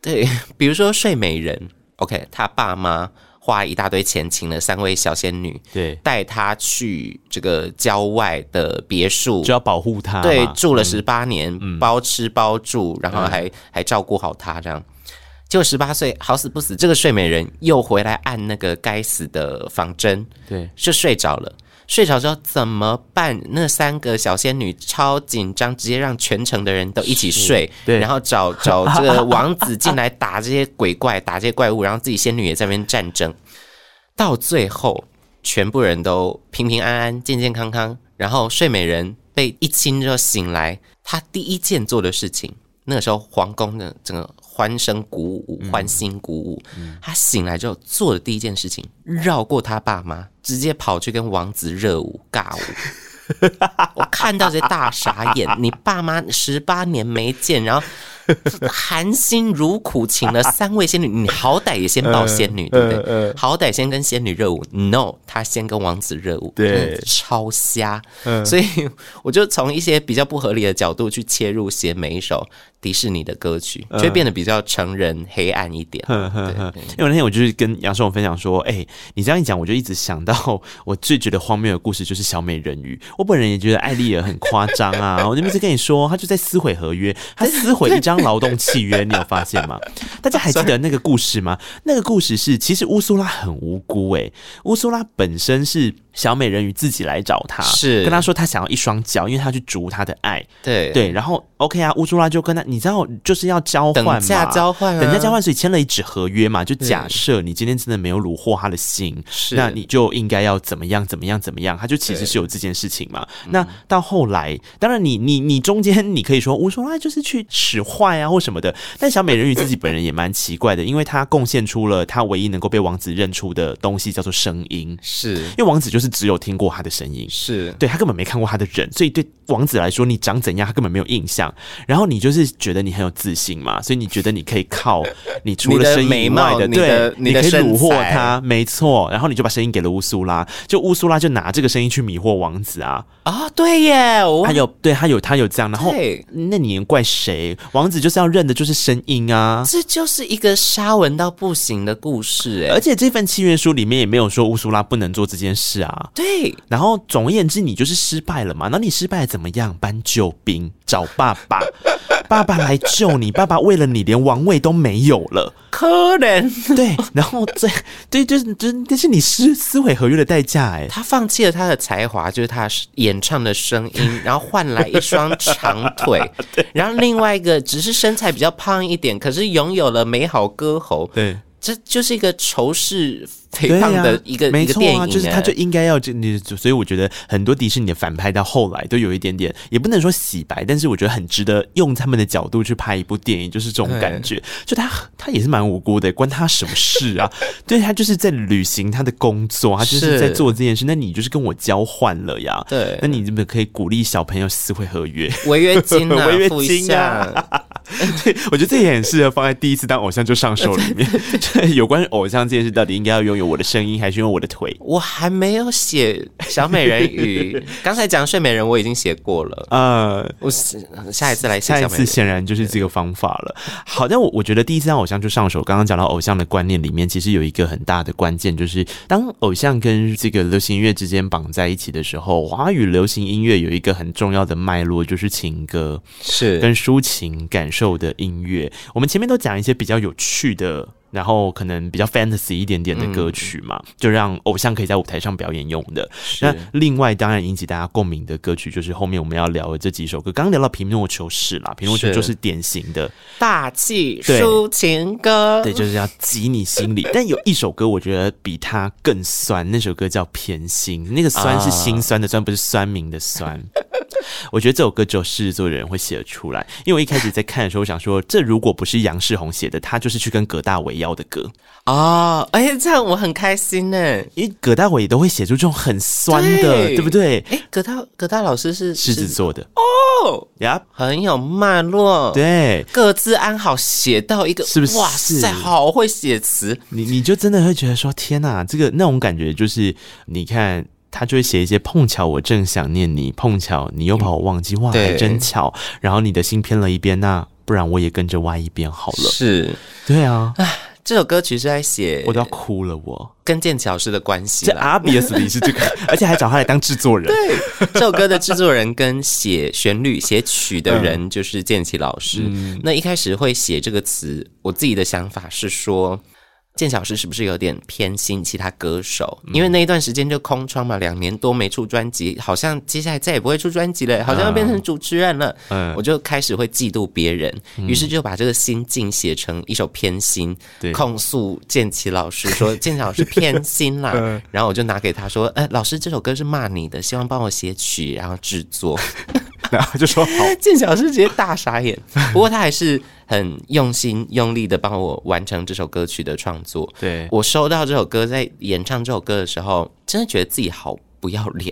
对，比如说睡美人，OK，他爸妈。花一大堆钱请了三位小仙女，对，带她去这个郊外的别墅，就要保护她，对，住了十八年，嗯、包吃包住，然后还、嗯、还照顾好她，这样。结果十八岁好死不死，这个睡美人又回来按那个该死的仿真，对，就睡着了。睡着之后怎么办？那三个小仙女超紧张，直接让全城的人都一起睡，对，然后找找这个王子进来打这些鬼怪，打这些怪物，然后自己仙女也在那边战争。到最后，全部人都平平安安、健健康康。然后睡美人被一亲之后醒来，她第一件做的事情，那个时候皇宫的整个。欢声鼓舞，欢欣鼓舞。嗯、他醒来之后做的第一件事情，绕过他爸妈，直接跑去跟王子热舞尬舞。我看到这大傻眼，你爸妈十八年没见，然后。含辛茹苦请了三位仙女，你好歹也先抱仙女，对不对？好歹先跟仙女热舞。No，他先跟王子热舞，对，超瞎。呃、所以我就从一些比较不合理的角度去切入，写每一首迪士尼的歌曲，就会变得比较成人黑暗一点。因为那天我就是跟杨颂分享说，哎、欸，你这样一讲，我就一直想到我最觉得荒谬的故事就是小美人鱼。我本人也觉得艾丽儿很夸张啊，我就一直跟你说，他就在撕毁合约，他撕毁一张。劳动契约，你有发现吗？大家还记得那个故事吗？那个故事是，其实乌苏拉很无辜诶，乌苏拉本身是。小美人鱼自己来找他，是跟他说他想要一双脚，因为他去逐他的爱。对对，然后 OK 啊，乌苏拉就跟他，你知道就是要交换嘛，等价交换啊，等价交换，所以签了一纸合约嘛。就假设你今天真的没有虏获他的心，是那你就应该要怎么样怎么样怎么样。他就其实是有这件事情嘛。那到后来，当然你你你中间你可以说乌苏拉就是去使坏啊或什么的，但小美人鱼自己本人也蛮奇怪的，因为他贡献出了他唯一能够被王子认出的东西，叫做声音。是因为王子就是。只有听过他的声音，是对他根本没看过他的人，所以对王子来说，你长怎样他根本没有印象。然后你就是觉得你很有自信嘛，所以你觉得你可以靠 你除了声音以外的，对，你可以虏获他，没错。然后你就把声音给了乌苏拉，就乌苏拉就拿这个声音去迷惑王子啊啊，对耶，他有对他有他有这样，然后那你能怪谁？王子就是要认的就是声音啊，这就是一个沙文到不行的故事哎，而且这份契约书里面也没有说乌苏拉不能做这件事啊。对，然后总而言之，你就是失败了嘛。那你失败了怎么样？搬救兵，找爸爸，爸爸来救你。爸爸为了你，连王位都没有了，可怜。对，然后这对，就是就是，这是你撕撕毁合约的代价。哎，他放弃了他的才华，就是他演唱的声音，然后换来一双长腿，对然后另外一个只是身材比较胖一点，可是拥有了美好歌喉。对。这就是一个仇视肥胖的一个、啊、没错啊，一个电影，就是他就应该要这你，所以我觉得很多迪士尼的反派到后来都有一点点，也不能说洗白，但是我觉得很值得用他们的角度去拍一部电影，就是这种感觉。就他他也是蛮无辜的，关他什么事啊？对，他就是在履行他的工作，他就是在做这件事。那你就是跟我交换了呀？对，那你怎么可以鼓励小朋友撕毁合约？违约金啊，违约金啊！对，我觉得这也很适合放在第一次当偶像就上手里面。有关偶像这件事，到底应该要拥有我的声音，还是因为我的腿？我还没有写小美人鱼，刚才讲睡美人，我已经写过了。呃，我下一次来写，下一次显然就是这个方法了。好，但我我觉得第一次当偶像就上手。刚刚讲到偶像的观念里面，其实有一个很大的关键，就是当偶像跟这个流行音乐之间绑在一起的时候，华语流行音乐有一个很重要的脉络，就是情歌，是跟抒情感受的音乐。我们前面都讲一些比较有趣的。然后可能比较 fantasy 一点点的歌曲嘛，嗯、就让偶像可以在舞台上表演用的。那另外当然引起大家共鸣的歌曲，就是后面我们要聊的这几首歌。刚刚聊到《皮诺丘》是啦，《皮诺丘》就是典型的大气抒情歌，对，就是要挤你心里。但有一首歌，我觉得比它更酸，那首歌叫《偏心》，那个酸是心酸的酸，不是酸民的酸。我觉得这首歌只有狮子座的人会写得出来，因为我一开始在看的时候，我想说，这如果不是杨世宏写的，他就是去跟葛大为要的歌哦。哎，这样我很开心呢，因为葛大为也都会写出这种很酸的，对，对不对？哎，葛大葛大老师是狮子座的哦，呀，很有脉络，对，各自安好，写到一个是不是？哇塞，好会写词，你你就真的会觉得说，天哪，这个那种感觉就是，你看。他就会写一些碰巧我正想念你，碰巧你又把我忘记，哇，还真巧。然后你的心偏了一边，那不然我也跟着歪一边好了。是，对啊。这首歌曲是在写，我都要哭了。我跟剑桥师的关系，这 obviously 是这个，而且还找他来当制作人。对，这首歌的制作人跟写旋律、写曲的人 就是剑奇老师。嗯、那一开始会写这个词，我自己的想法是说。剑小师是不是有点偏心其他歌手？因为那一段时间就空窗嘛，两年多没出专辑，好像接下来再也不会出专辑了，好像要变成主持人了。嗯，我就开始会嫉妒别人，于是就把这个心境写成一首偏心，控诉剑奇老师说剑奇老师偏心啦。然后我就拿给他说：“哎，老师这首歌是骂你的，希望帮我写曲，然后制作。” 然后就说：“好。”剑小师直接大傻眼，不过他还是。很用心用力的帮我完成这首歌曲的创作。对，我收到这首歌，在演唱这首歌的时候，真的觉得自己好不要脸。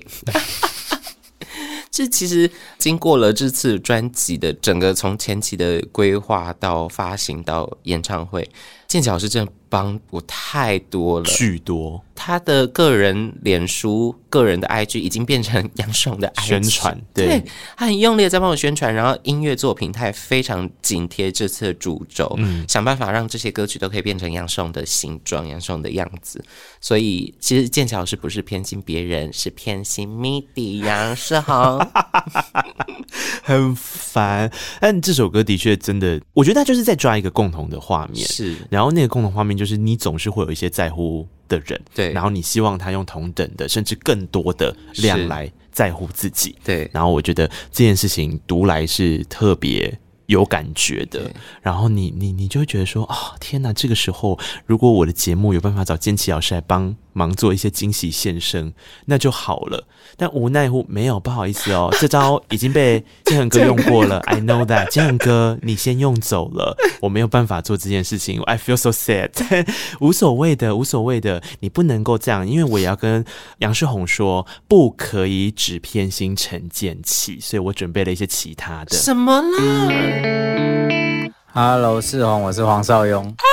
这其实经过了这次专辑的整个从前期的规划到发行到演唱会，剑桥是真的帮我太多了，巨多。他的个人脸书、个人的 IG 已经变成杨爽的 IG 宣传，对，对他很用力的在帮我宣传，然后音乐作品他也非常紧贴这次的主轴，嗯，想办法让这些歌曲都可以变成杨世宏的形状、杨世宏的样子。所以其实剑桥是不是偏心别人，是偏心 MIDI 杨世豪，很烦。但这首歌的确真的，我觉得他就是在抓一个共同的画面，是。然后那个共同画面就是你总是会有一些在乎的人，对，然后你希望他用同等的甚至更多的量来在乎自己，对。然后我觉得这件事情读来是特别有感觉的，然后你你你就会觉得说，哦，天哪！这个时候如果我的节目有办法找剑奇老师来帮忙做一些惊喜献身，那就好了。但无奈乎没有，不好意思哦，这招已经被 建恒哥用过了。I know that，建恒哥你先用走了，我没有办法做这件事情。I feel so sad，无所谓的，无所谓的，你不能够这样，因为我也要跟杨世宏说，不可以只偏心陈建骐，所以我准备了一些其他的。什么啦？Hello，世宏，我是黄少雍。啊、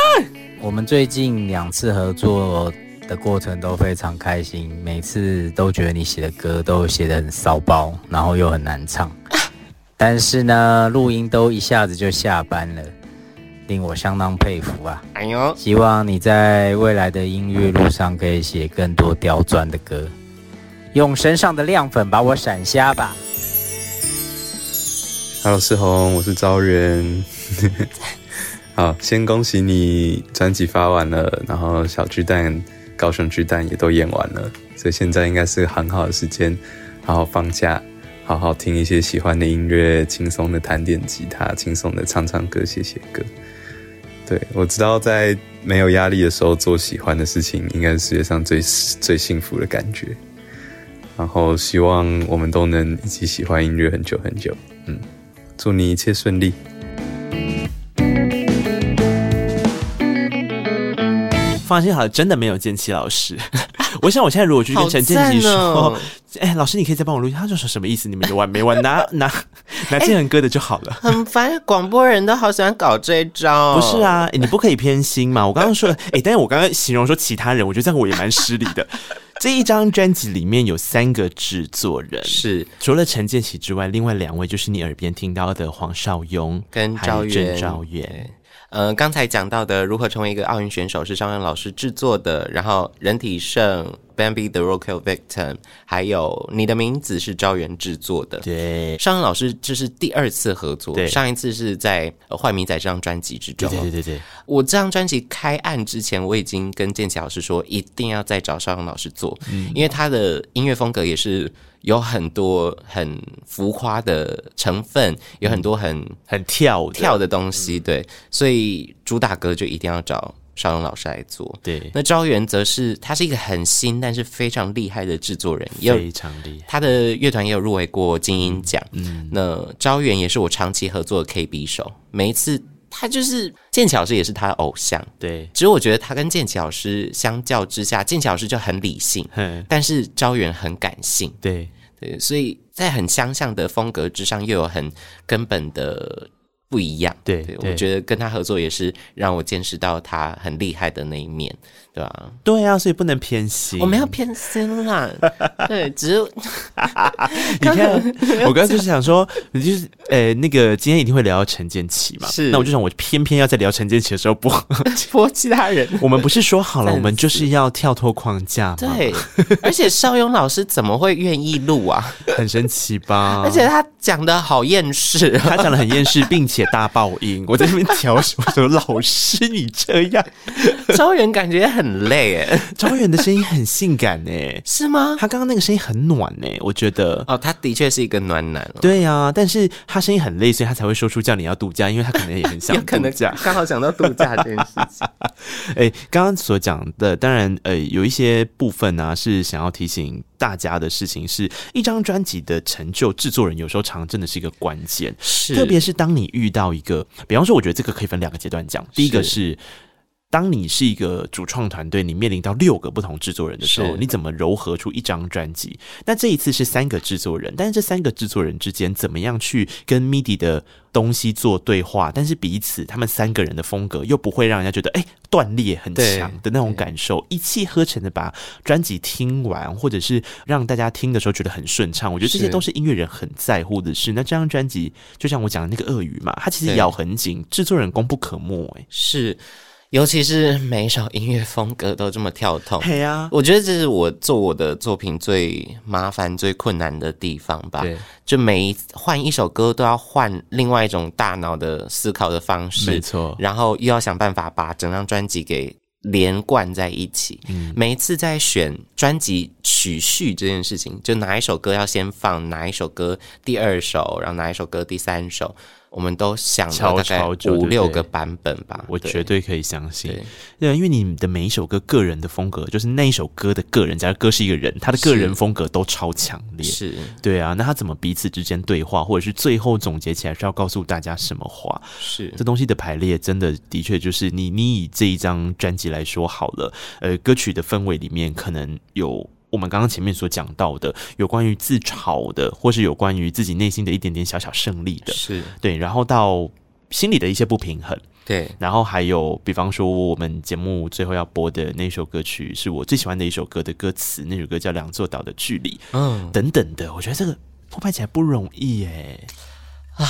我们最近两次合作。的过程都非常开心，每次都觉得你写的歌都写得很骚包，然后又很难唱。但是呢，录音都一下子就下班了，令我相当佩服啊！哎呦，希望你在未来的音乐路上可以写更多刁钻的歌，用身上的亮粉把我闪瞎吧。Hello，世宏，我是招人。好，先恭喜你专辑发完了，然后小巨蛋。高雄巨蛋也都演完了，所以现在应该是很好的时间，好好放假，好好听一些喜欢的音乐，轻松的弹点吉他，轻松的唱唱歌，写写歌。对，我知道，在没有压力的时候做喜欢的事情，应该是世界上最最幸福的感觉。然后希望我们都能一起喜欢音乐很久很久。嗯，祝你一切顺利。放心好了，真的没有剑奇老师。我想我现在如果去跟陈建奇说，哎、欸，老师你可以再帮我录，他就说什么意思？你们有完没完？拿 拿拿建恒哥的就好了。欸、很烦，广播人都好喜欢搞这一招。不是啊，欸、你不可以偏心嘛。我刚刚说了，哎、欸，但是我刚刚形容说其他人，我觉得这样我也蛮失礼的。这一张专辑里面有三个制作人，是除了陈建奇之外，另外两位就是你耳边听到的黄少雍跟。赵元。呃，刚才讲到的如何成为一个奥运选手是邵阳老师制作的，然后人体盛、Bambi the Roadkill Victim，还有你的名字是招元制作的。对，尚恩老师这是第二次合作，上一次是在《坏迷仔》这张专辑之中。对对对对，我这张专辑开案之前，我已经跟建骐老师说，一定要再找尚恩老师做，嗯，因为他的音乐风格也是有很多很浮夸的成分，有很多很、嗯、很跳跳的东西，对，所以主打歌就一定要找。邵龙老师来做，对。那招元则是他是一个很新但是非常厉害的制作人，非常厉害。他的乐团也有入围过金音奖。嗯，那招元也是我长期合作的 KB 手，每一次他就是剑桥老师也是他的偶像。对，只是我觉得他跟剑桥老师相较之下，剑桥老师就很理性，但是招远很感性。对对，所以在很相像的风格之上，又有很根本的。不一样，对，对，我觉得跟他合作也是让我见识到他很厉害的那一面，对吧、啊？对啊，所以不能偏心，我们要偏心啦。对，只是 你看，我刚刚就是想说，你就是呃、欸，那个今天一定会聊到陈建奇嘛，是，那我就想，我偏偏要在聊陈建奇的时候播播其他人。我们不是说好了，我们就是要跳脱框架吗？对，而且邵雍老师怎么会愿意录啊？很神奇吧？而且他讲的好厌世，他讲的很厌世，并且。大爆音，我在那边调什么？说老师你这样，招人感觉很累哎，昭元的声音很性感哎，是吗？他刚刚那个声音很暖哎，我觉得。哦，他的确是一个暖男，对呀、啊，但是他声音很累，所以他才会说出叫你要度假，因为他可能也很想 度假，刚好想到度假这件事情。哎，刚刚所讲的，当然呃，有一些部分呢、啊、是想要提醒大家的事情，是一张专辑的成就，制作人有时候常真的是一个关键，是。特别是当你遇到一个，比方说，我觉得这个可以分两个阶段讲。第一个是，当你是一个主创团队，你面临到六个不同制作人的时候，你怎么糅合出一张专辑？那这一次是三个制作人，但是这三个制作人之间怎么样去跟 MIDI 的东西做对话？但是彼此他们三个人的风格又不会让人家觉得哎断裂很强的那种感受，一气呵成的把专辑听完，或者是让大家听的时候觉得很顺畅。我觉得这些都是音乐人很在乎的事。那这张专辑就像我讲的那个鳄鱼嘛，它其实咬很紧，制作人功不可没。哎，是。尤其是每一首音乐风格都这么跳动，对啊，我觉得这是我做我的作品最麻烦、最困难的地方吧。对，就每一换一首歌都要换另外一种大脑的思考的方式，没错。然后又要想办法把整张专辑给连贯在一起。嗯，每一次在选专辑曲序这件事情，就哪一首歌要先放，哪一首歌第二首，然后哪一首歌第三首。我们都想了大概五六个版本吧，我绝对可以相信。对，因为你的每一首歌个人的风格，就是那一首歌的个人，假如歌是一个人，他的个人风格都超强烈。是，对啊，那他怎么彼此之间对话，或者是最后总结起来是要告诉大家什么话？是，这东西的排列真的的确就是你，你以这一张专辑来说好了，呃，歌曲的氛围里面可能有。我们刚刚前面所讲到的，有关于自嘲的，或是有关于自己内心的一点点小小胜利的，是。对，然后到心里的一些不平衡，对，然后还有，比方说我们节目最后要播的那首歌曲，是我最喜欢的一首歌的歌词，那首歌叫《两座岛的距离》，嗯，等等的，我觉得这个铺排起来不容易耶，啊。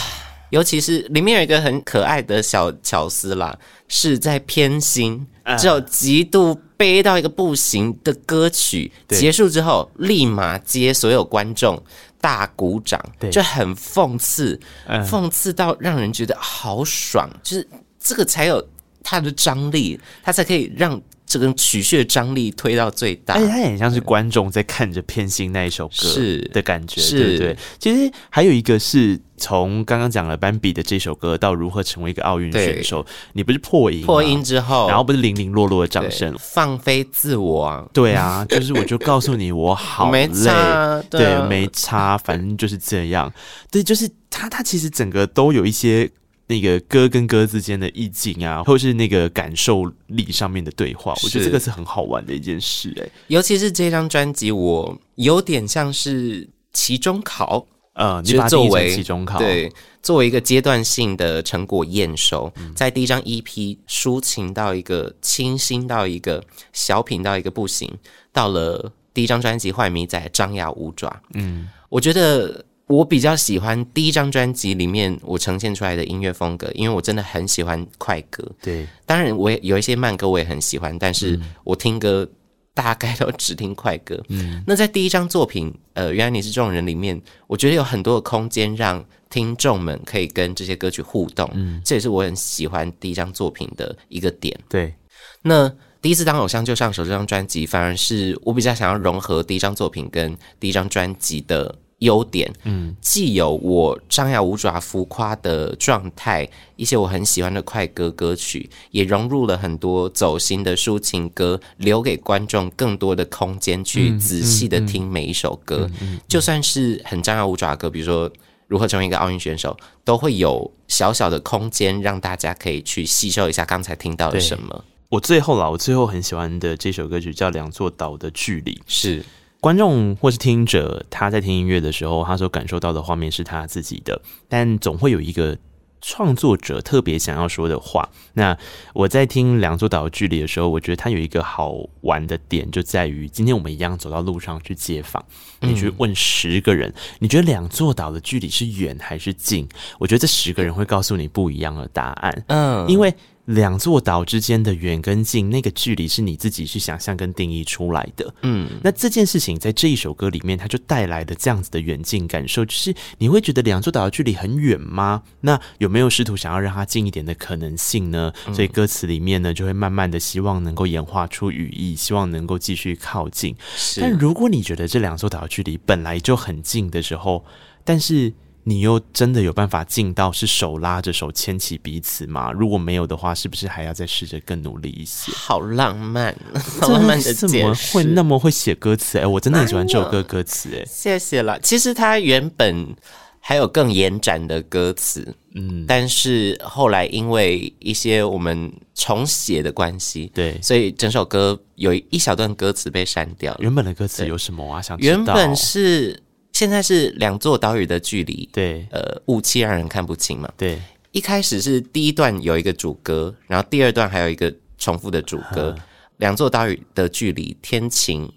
尤其是里面有一个很可爱的小巧思啦，是在偏心，只有极度悲到一个不行的歌曲结束之后，立马接所有观众大鼓掌，就很讽刺，讽刺到让人觉得好爽，就是这个才有它的张力，它才可以让。这个曲序的张力推到最大，而且它很像是观众在看着偏心那一首歌是的感觉，是。对不对？其实还有一个是从刚刚讲了斑比的这首歌到如何成为一个奥运选手，你不是破音，破音之后，然后不是零零落落的掌声，放飞自我。啊，对啊，就是我就告诉你我好累，没差对啊，对，没差，反正就是这样，对，就是他他其实整个都有一些。那个歌跟歌之间的意境啊，或是那个感受力上面的对话，我觉得这个是很好玩的一件事哎、欸。尤其是这张专辑，我有点像是期中考，呃，你把它作为期中考，对，作为一个阶段性的成果验收，嗯、在第一张 EP 抒情到一个清新到一个小品到一个不行，到了第一张专辑《坏迷仔》张牙舞爪，嗯，我觉得。我比较喜欢第一张专辑里面我呈现出来的音乐风格，因为我真的很喜欢快歌。对，当然我也有一些慢歌我也很喜欢，但是我听歌大概都只听快歌。嗯，那在第一张作品，呃，原来你是这种人里面，我觉得有很多的空间让听众们可以跟这些歌曲互动。嗯，这也是我很喜欢第一张作品的一个点。对，那第一次当偶像就上手这张专辑，反而是我比较想要融合第一张作品跟第一张专辑的。优点，嗯，既有我张牙舞爪浮夸的状态，一些我很喜欢的快歌歌曲，也融入了很多走心的抒情歌，留给观众更多的空间去仔细的听每一首歌。嗯嗯嗯、就算是很张牙舞爪的歌，比如说如何成为一个奥运选手，都会有小小的空间让大家可以去吸收一下刚才听到的什么。我最后啦，我最后很喜欢的这首歌曲叫《两座岛的距离》，是。观众或是听者，他在听音乐的时候，他所感受到的画面是他自己的，但总会有一个创作者特别想要说的话。那我在听《两座岛的距离》的时候，我觉得它有一个好玩的点，就在于今天我们一样走到路上去街访，你去问十个人，你觉得两座岛的距离是远还是近？我觉得这十个人会告诉你不一样的答案。嗯，因为。两座岛之间的远跟近，那个距离是你自己去想象跟定义出来的。嗯，那这件事情在这一首歌里面，它就带来的这样子的远近感受，就是你会觉得两座岛的距离很远吗？那有没有试图想要让它近一点的可能性呢？所以歌词里面呢，就会慢慢的希望能够演化出语义，希望能够继续靠近。但如果你觉得这两座岛的距离本来就很近的时候，但是。你又真的有办法进到是手拉着手牵起彼此吗？如果没有的话，是不是还要再试着更努力一些？好浪漫，好浪漫的怎么会那么会写歌词？哎、欸，我真的很喜欢这首歌歌词。哎，谢谢啦。其实它原本还有更延展的歌词，嗯，但是后来因为一些我们重写的关系，对，所以整首歌有一小段歌词被删掉。原本的歌词有什么啊？想知道。原本是。现在是两座岛屿的距离，对，呃，雾气让人看不清嘛。对，一开始是第一段有一个主歌，然后第二段还有一个重复的主歌。两座岛屿的距离，天晴，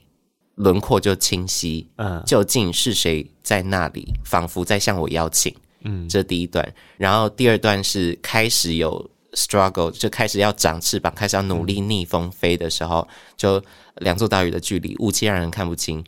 轮廓就清晰。嗯，究竟是谁在那里，仿佛在向我邀请。嗯，这第一段，然后第二段是开始有 struggle，就开始要长翅膀，开始要努力逆风飞的时候，就两座岛屿的距离，雾气让人看不清。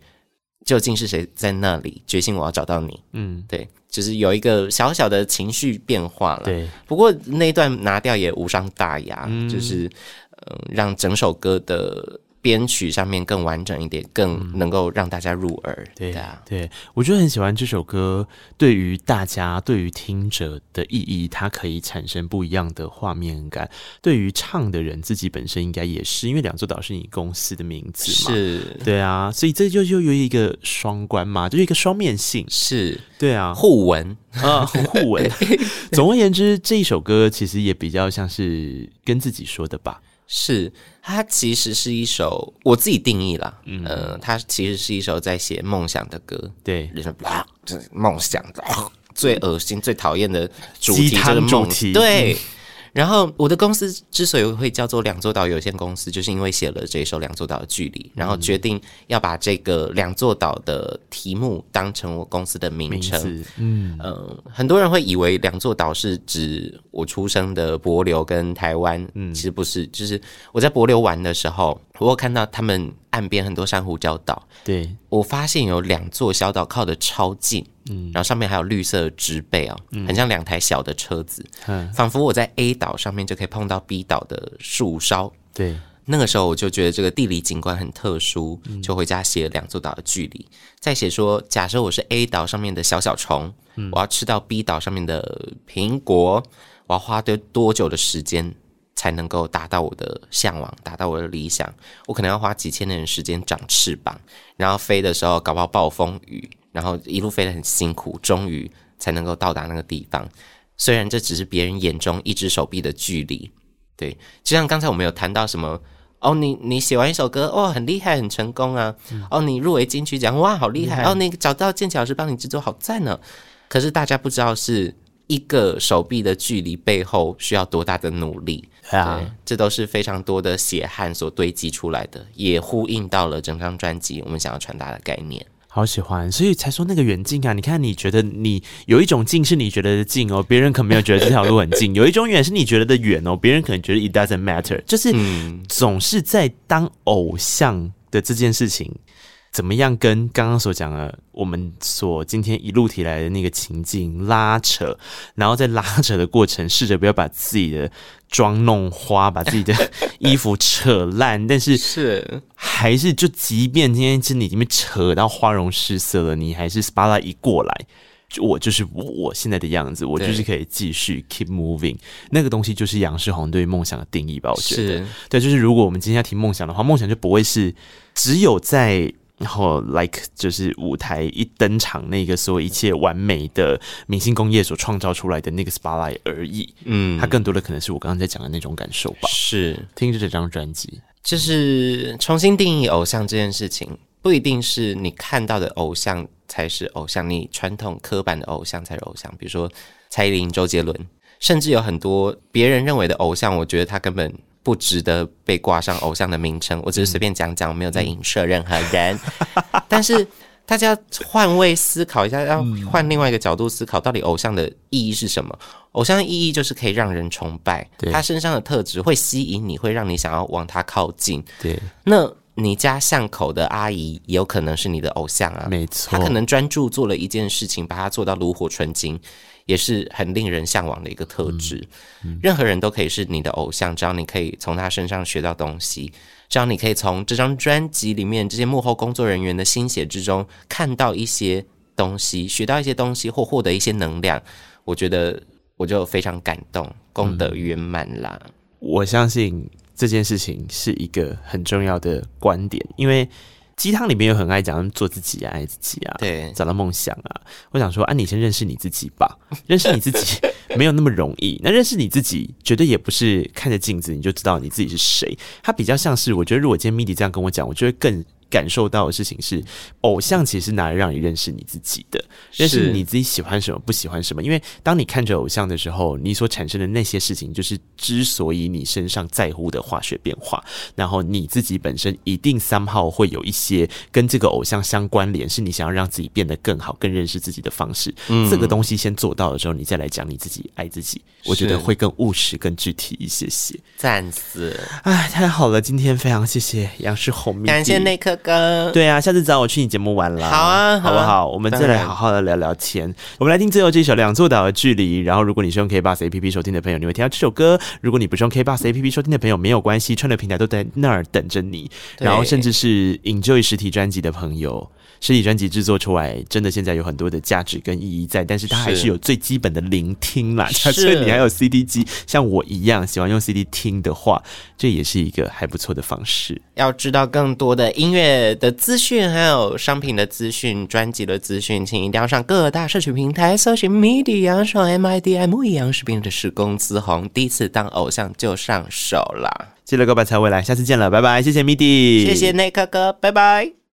究竟是谁在那里决心我要找到你？嗯，对，就是有一个小小的情绪变化了。对，不过那一段拿掉也无伤大雅，嗯、就是嗯、呃，让整首歌的。编曲上面更完整一点，更能够让大家入耳。嗯、对啊，对，我就很喜欢这首歌。对于大家，对于听者的意义，它可以产生不一样的画面感。对于唱的人自己本身，应该也是，因为两座岛是你公司的名字嘛。是，对啊，所以这就就有一个双关嘛，就一个双面性。是，对啊，互文啊，互文。总而言之，这一首歌其实也比较像是跟自己说的吧。是，它其实是一首我自己定义啦，嗯、呃，它其实是一首在写梦想的歌，对，就是梦想的最恶心、最讨厌的主题，就是梦题，对。嗯然后我的公司之所以会叫做两座岛有限公司，就是因为写了这一首《两座岛的距离》，然后决定要把这个两座岛的题目当成我公司的名称。嗯嗯、呃，很多人会以为两座岛是指我出生的柏流跟台湾，嗯，其实不是，就是我在柏流玩的时候，我有看到他们岸边很多珊瑚礁岛，对，我发现有两座小岛靠得超近。嗯，然后上面还有绿色的植被哦，嗯、很像两台小的车子，嗯、仿佛我在 A 岛上面就可以碰到 B 岛的树梢。对，那个时候我就觉得这个地理景观很特殊，嗯、就回家写了两座岛的距离，再写说，假设我是 A 岛上面的小小虫，嗯、我要吃到 B 岛上面的苹果，我要花多多久的时间才能够达到我的向往，达到我的理想？我可能要花几千年的时间长翅膀，然后飞的时候搞不好暴风雨。然后一路飞得很辛苦，终于才能够到达那个地方。虽然这只是别人眼中一只手臂的距离，对。就像刚才我们有谈到什么哦，你你写完一首歌，哦，很厉害，很成功啊。嗯、哦，你入围金曲奖，哇，好厉害。厉害哦，你找到剑桥老师帮你制作，好赞呢。可是大家不知道，是一个手臂的距离背后需要多大的努力。啊、对，这都是非常多的血汗所堆积出来的，也呼应到了整张专辑我们想要传达的概念。好喜欢，所以才说那个远近啊！你看，你觉得你有一种近是你觉得的近哦，别人可没有觉得这条路很近；有一种远是你觉得的远哦，别人可能觉得 it doesn't matter。就是总是在当偶像的这件事情。怎么样跟刚刚所讲的，我们所今天一路提来的那个情境拉扯，然后在拉扯的过程，试着不要把自己的妆弄花，把自己的衣服扯烂，但是 是还是就即便今天真的已经被扯到花容失色了，你还是 spotlight 一过来，就我就是我，我现在的样子，我就是可以继续 keep moving。那个东西就是杨世宏对梦想的定义吧？我觉得，对，就是如果我们今天要提梦想的话，梦想就不会是只有在。然后，like 就是舞台一登场，那个所有一切完美的明星工业所创造出来的那个 spotlight 而已。嗯，它更多的可能是我刚刚在讲的那种感受吧。是，听着这张专辑，就是重新定义偶像这件事情，不一定是你看到的偶像才是偶像，你传统刻板的偶像才是偶像。比如说蔡依林、周杰伦，甚至有很多别人认为的偶像，我觉得他根本。不值得被挂上偶像的名称，我只是随便讲讲，我没有在影射任何人。但是大家换位思考一下，要换另外一个角度思考，到底偶像的意义是什么？偶像的意义就是可以让人崇拜，他身上的特质会吸引你，会让你想要往他靠近。对，那你家巷口的阿姨也有可能是你的偶像啊，没错，他可能专注做了一件事情，把它做到炉火纯青。也是很令人向往的一个特质。任何人都可以是你的偶像，只要你可以从他身上学到东西，只要你可以从这张专辑里面这些幕后工作人员的心血之中看到一些东西，学到一些东西或获得一些能量，我觉得我就非常感动，功德圆满啦、嗯。我相信这件事情是一个很重要的观点，因为。鸡汤里面有很爱讲做自己啊，爱自己啊，对，找到梦想啊。我想说，啊，你先认识你自己吧。认识你自己没有那么容易。那认识你自己，绝对也不是看着镜子你就知道你自己是谁。它比较像是，我觉得如果今天 Midi 这样跟我讲，我就会更。感受到的事情是，偶像其实是拿来让你认识你自己的，认识你自己喜欢什么，不喜欢什么。因为当你看着偶像的时候，你所产生的那些事情，就是之所以你身上在乎的化学变化。然后你自己本身一定 somehow 会有一些跟这个偶像相关联，是你想要让自己变得更好、更认识自己的方式。嗯，这个东西先做到的时候，你再来讲你自己爱自己，我觉得会更务实、更具体一些些。赞死！哎，太好了，今天非常谢谢杨世宏，感谢内克。对啊，下次找我去你节目玩啦。好啊，好不好？我们再来好好的聊聊天。我们来听最后这首《两座岛的距离》。然后，如果你是用 K Bus APP 收听的朋友，你会听到这首歌。如果你不是用 K Bus APP 收听的朋友，没有关系，串流平台都在那儿等着你。然后，甚至是 Enjoy 实体专辑的朋友。实体专辑制作出来，真的现在有很多的价值跟意义在，但是它还是有最基本的聆听啦。假设你还有 CD 机，像我一样喜欢用 CD 听的话，这也是一个还不错的方式。要知道更多的音乐的资讯，还有商品的资讯、专辑的资讯，请一定要上各大社群平台搜寻 MIDI 杨世宏 M I D I M E 杨世斌的是公司红，第一次当偶像就上手啦。记得各位才未来，下次见了，拜拜，谢谢 MIDI，谢谢内克哥，拜拜。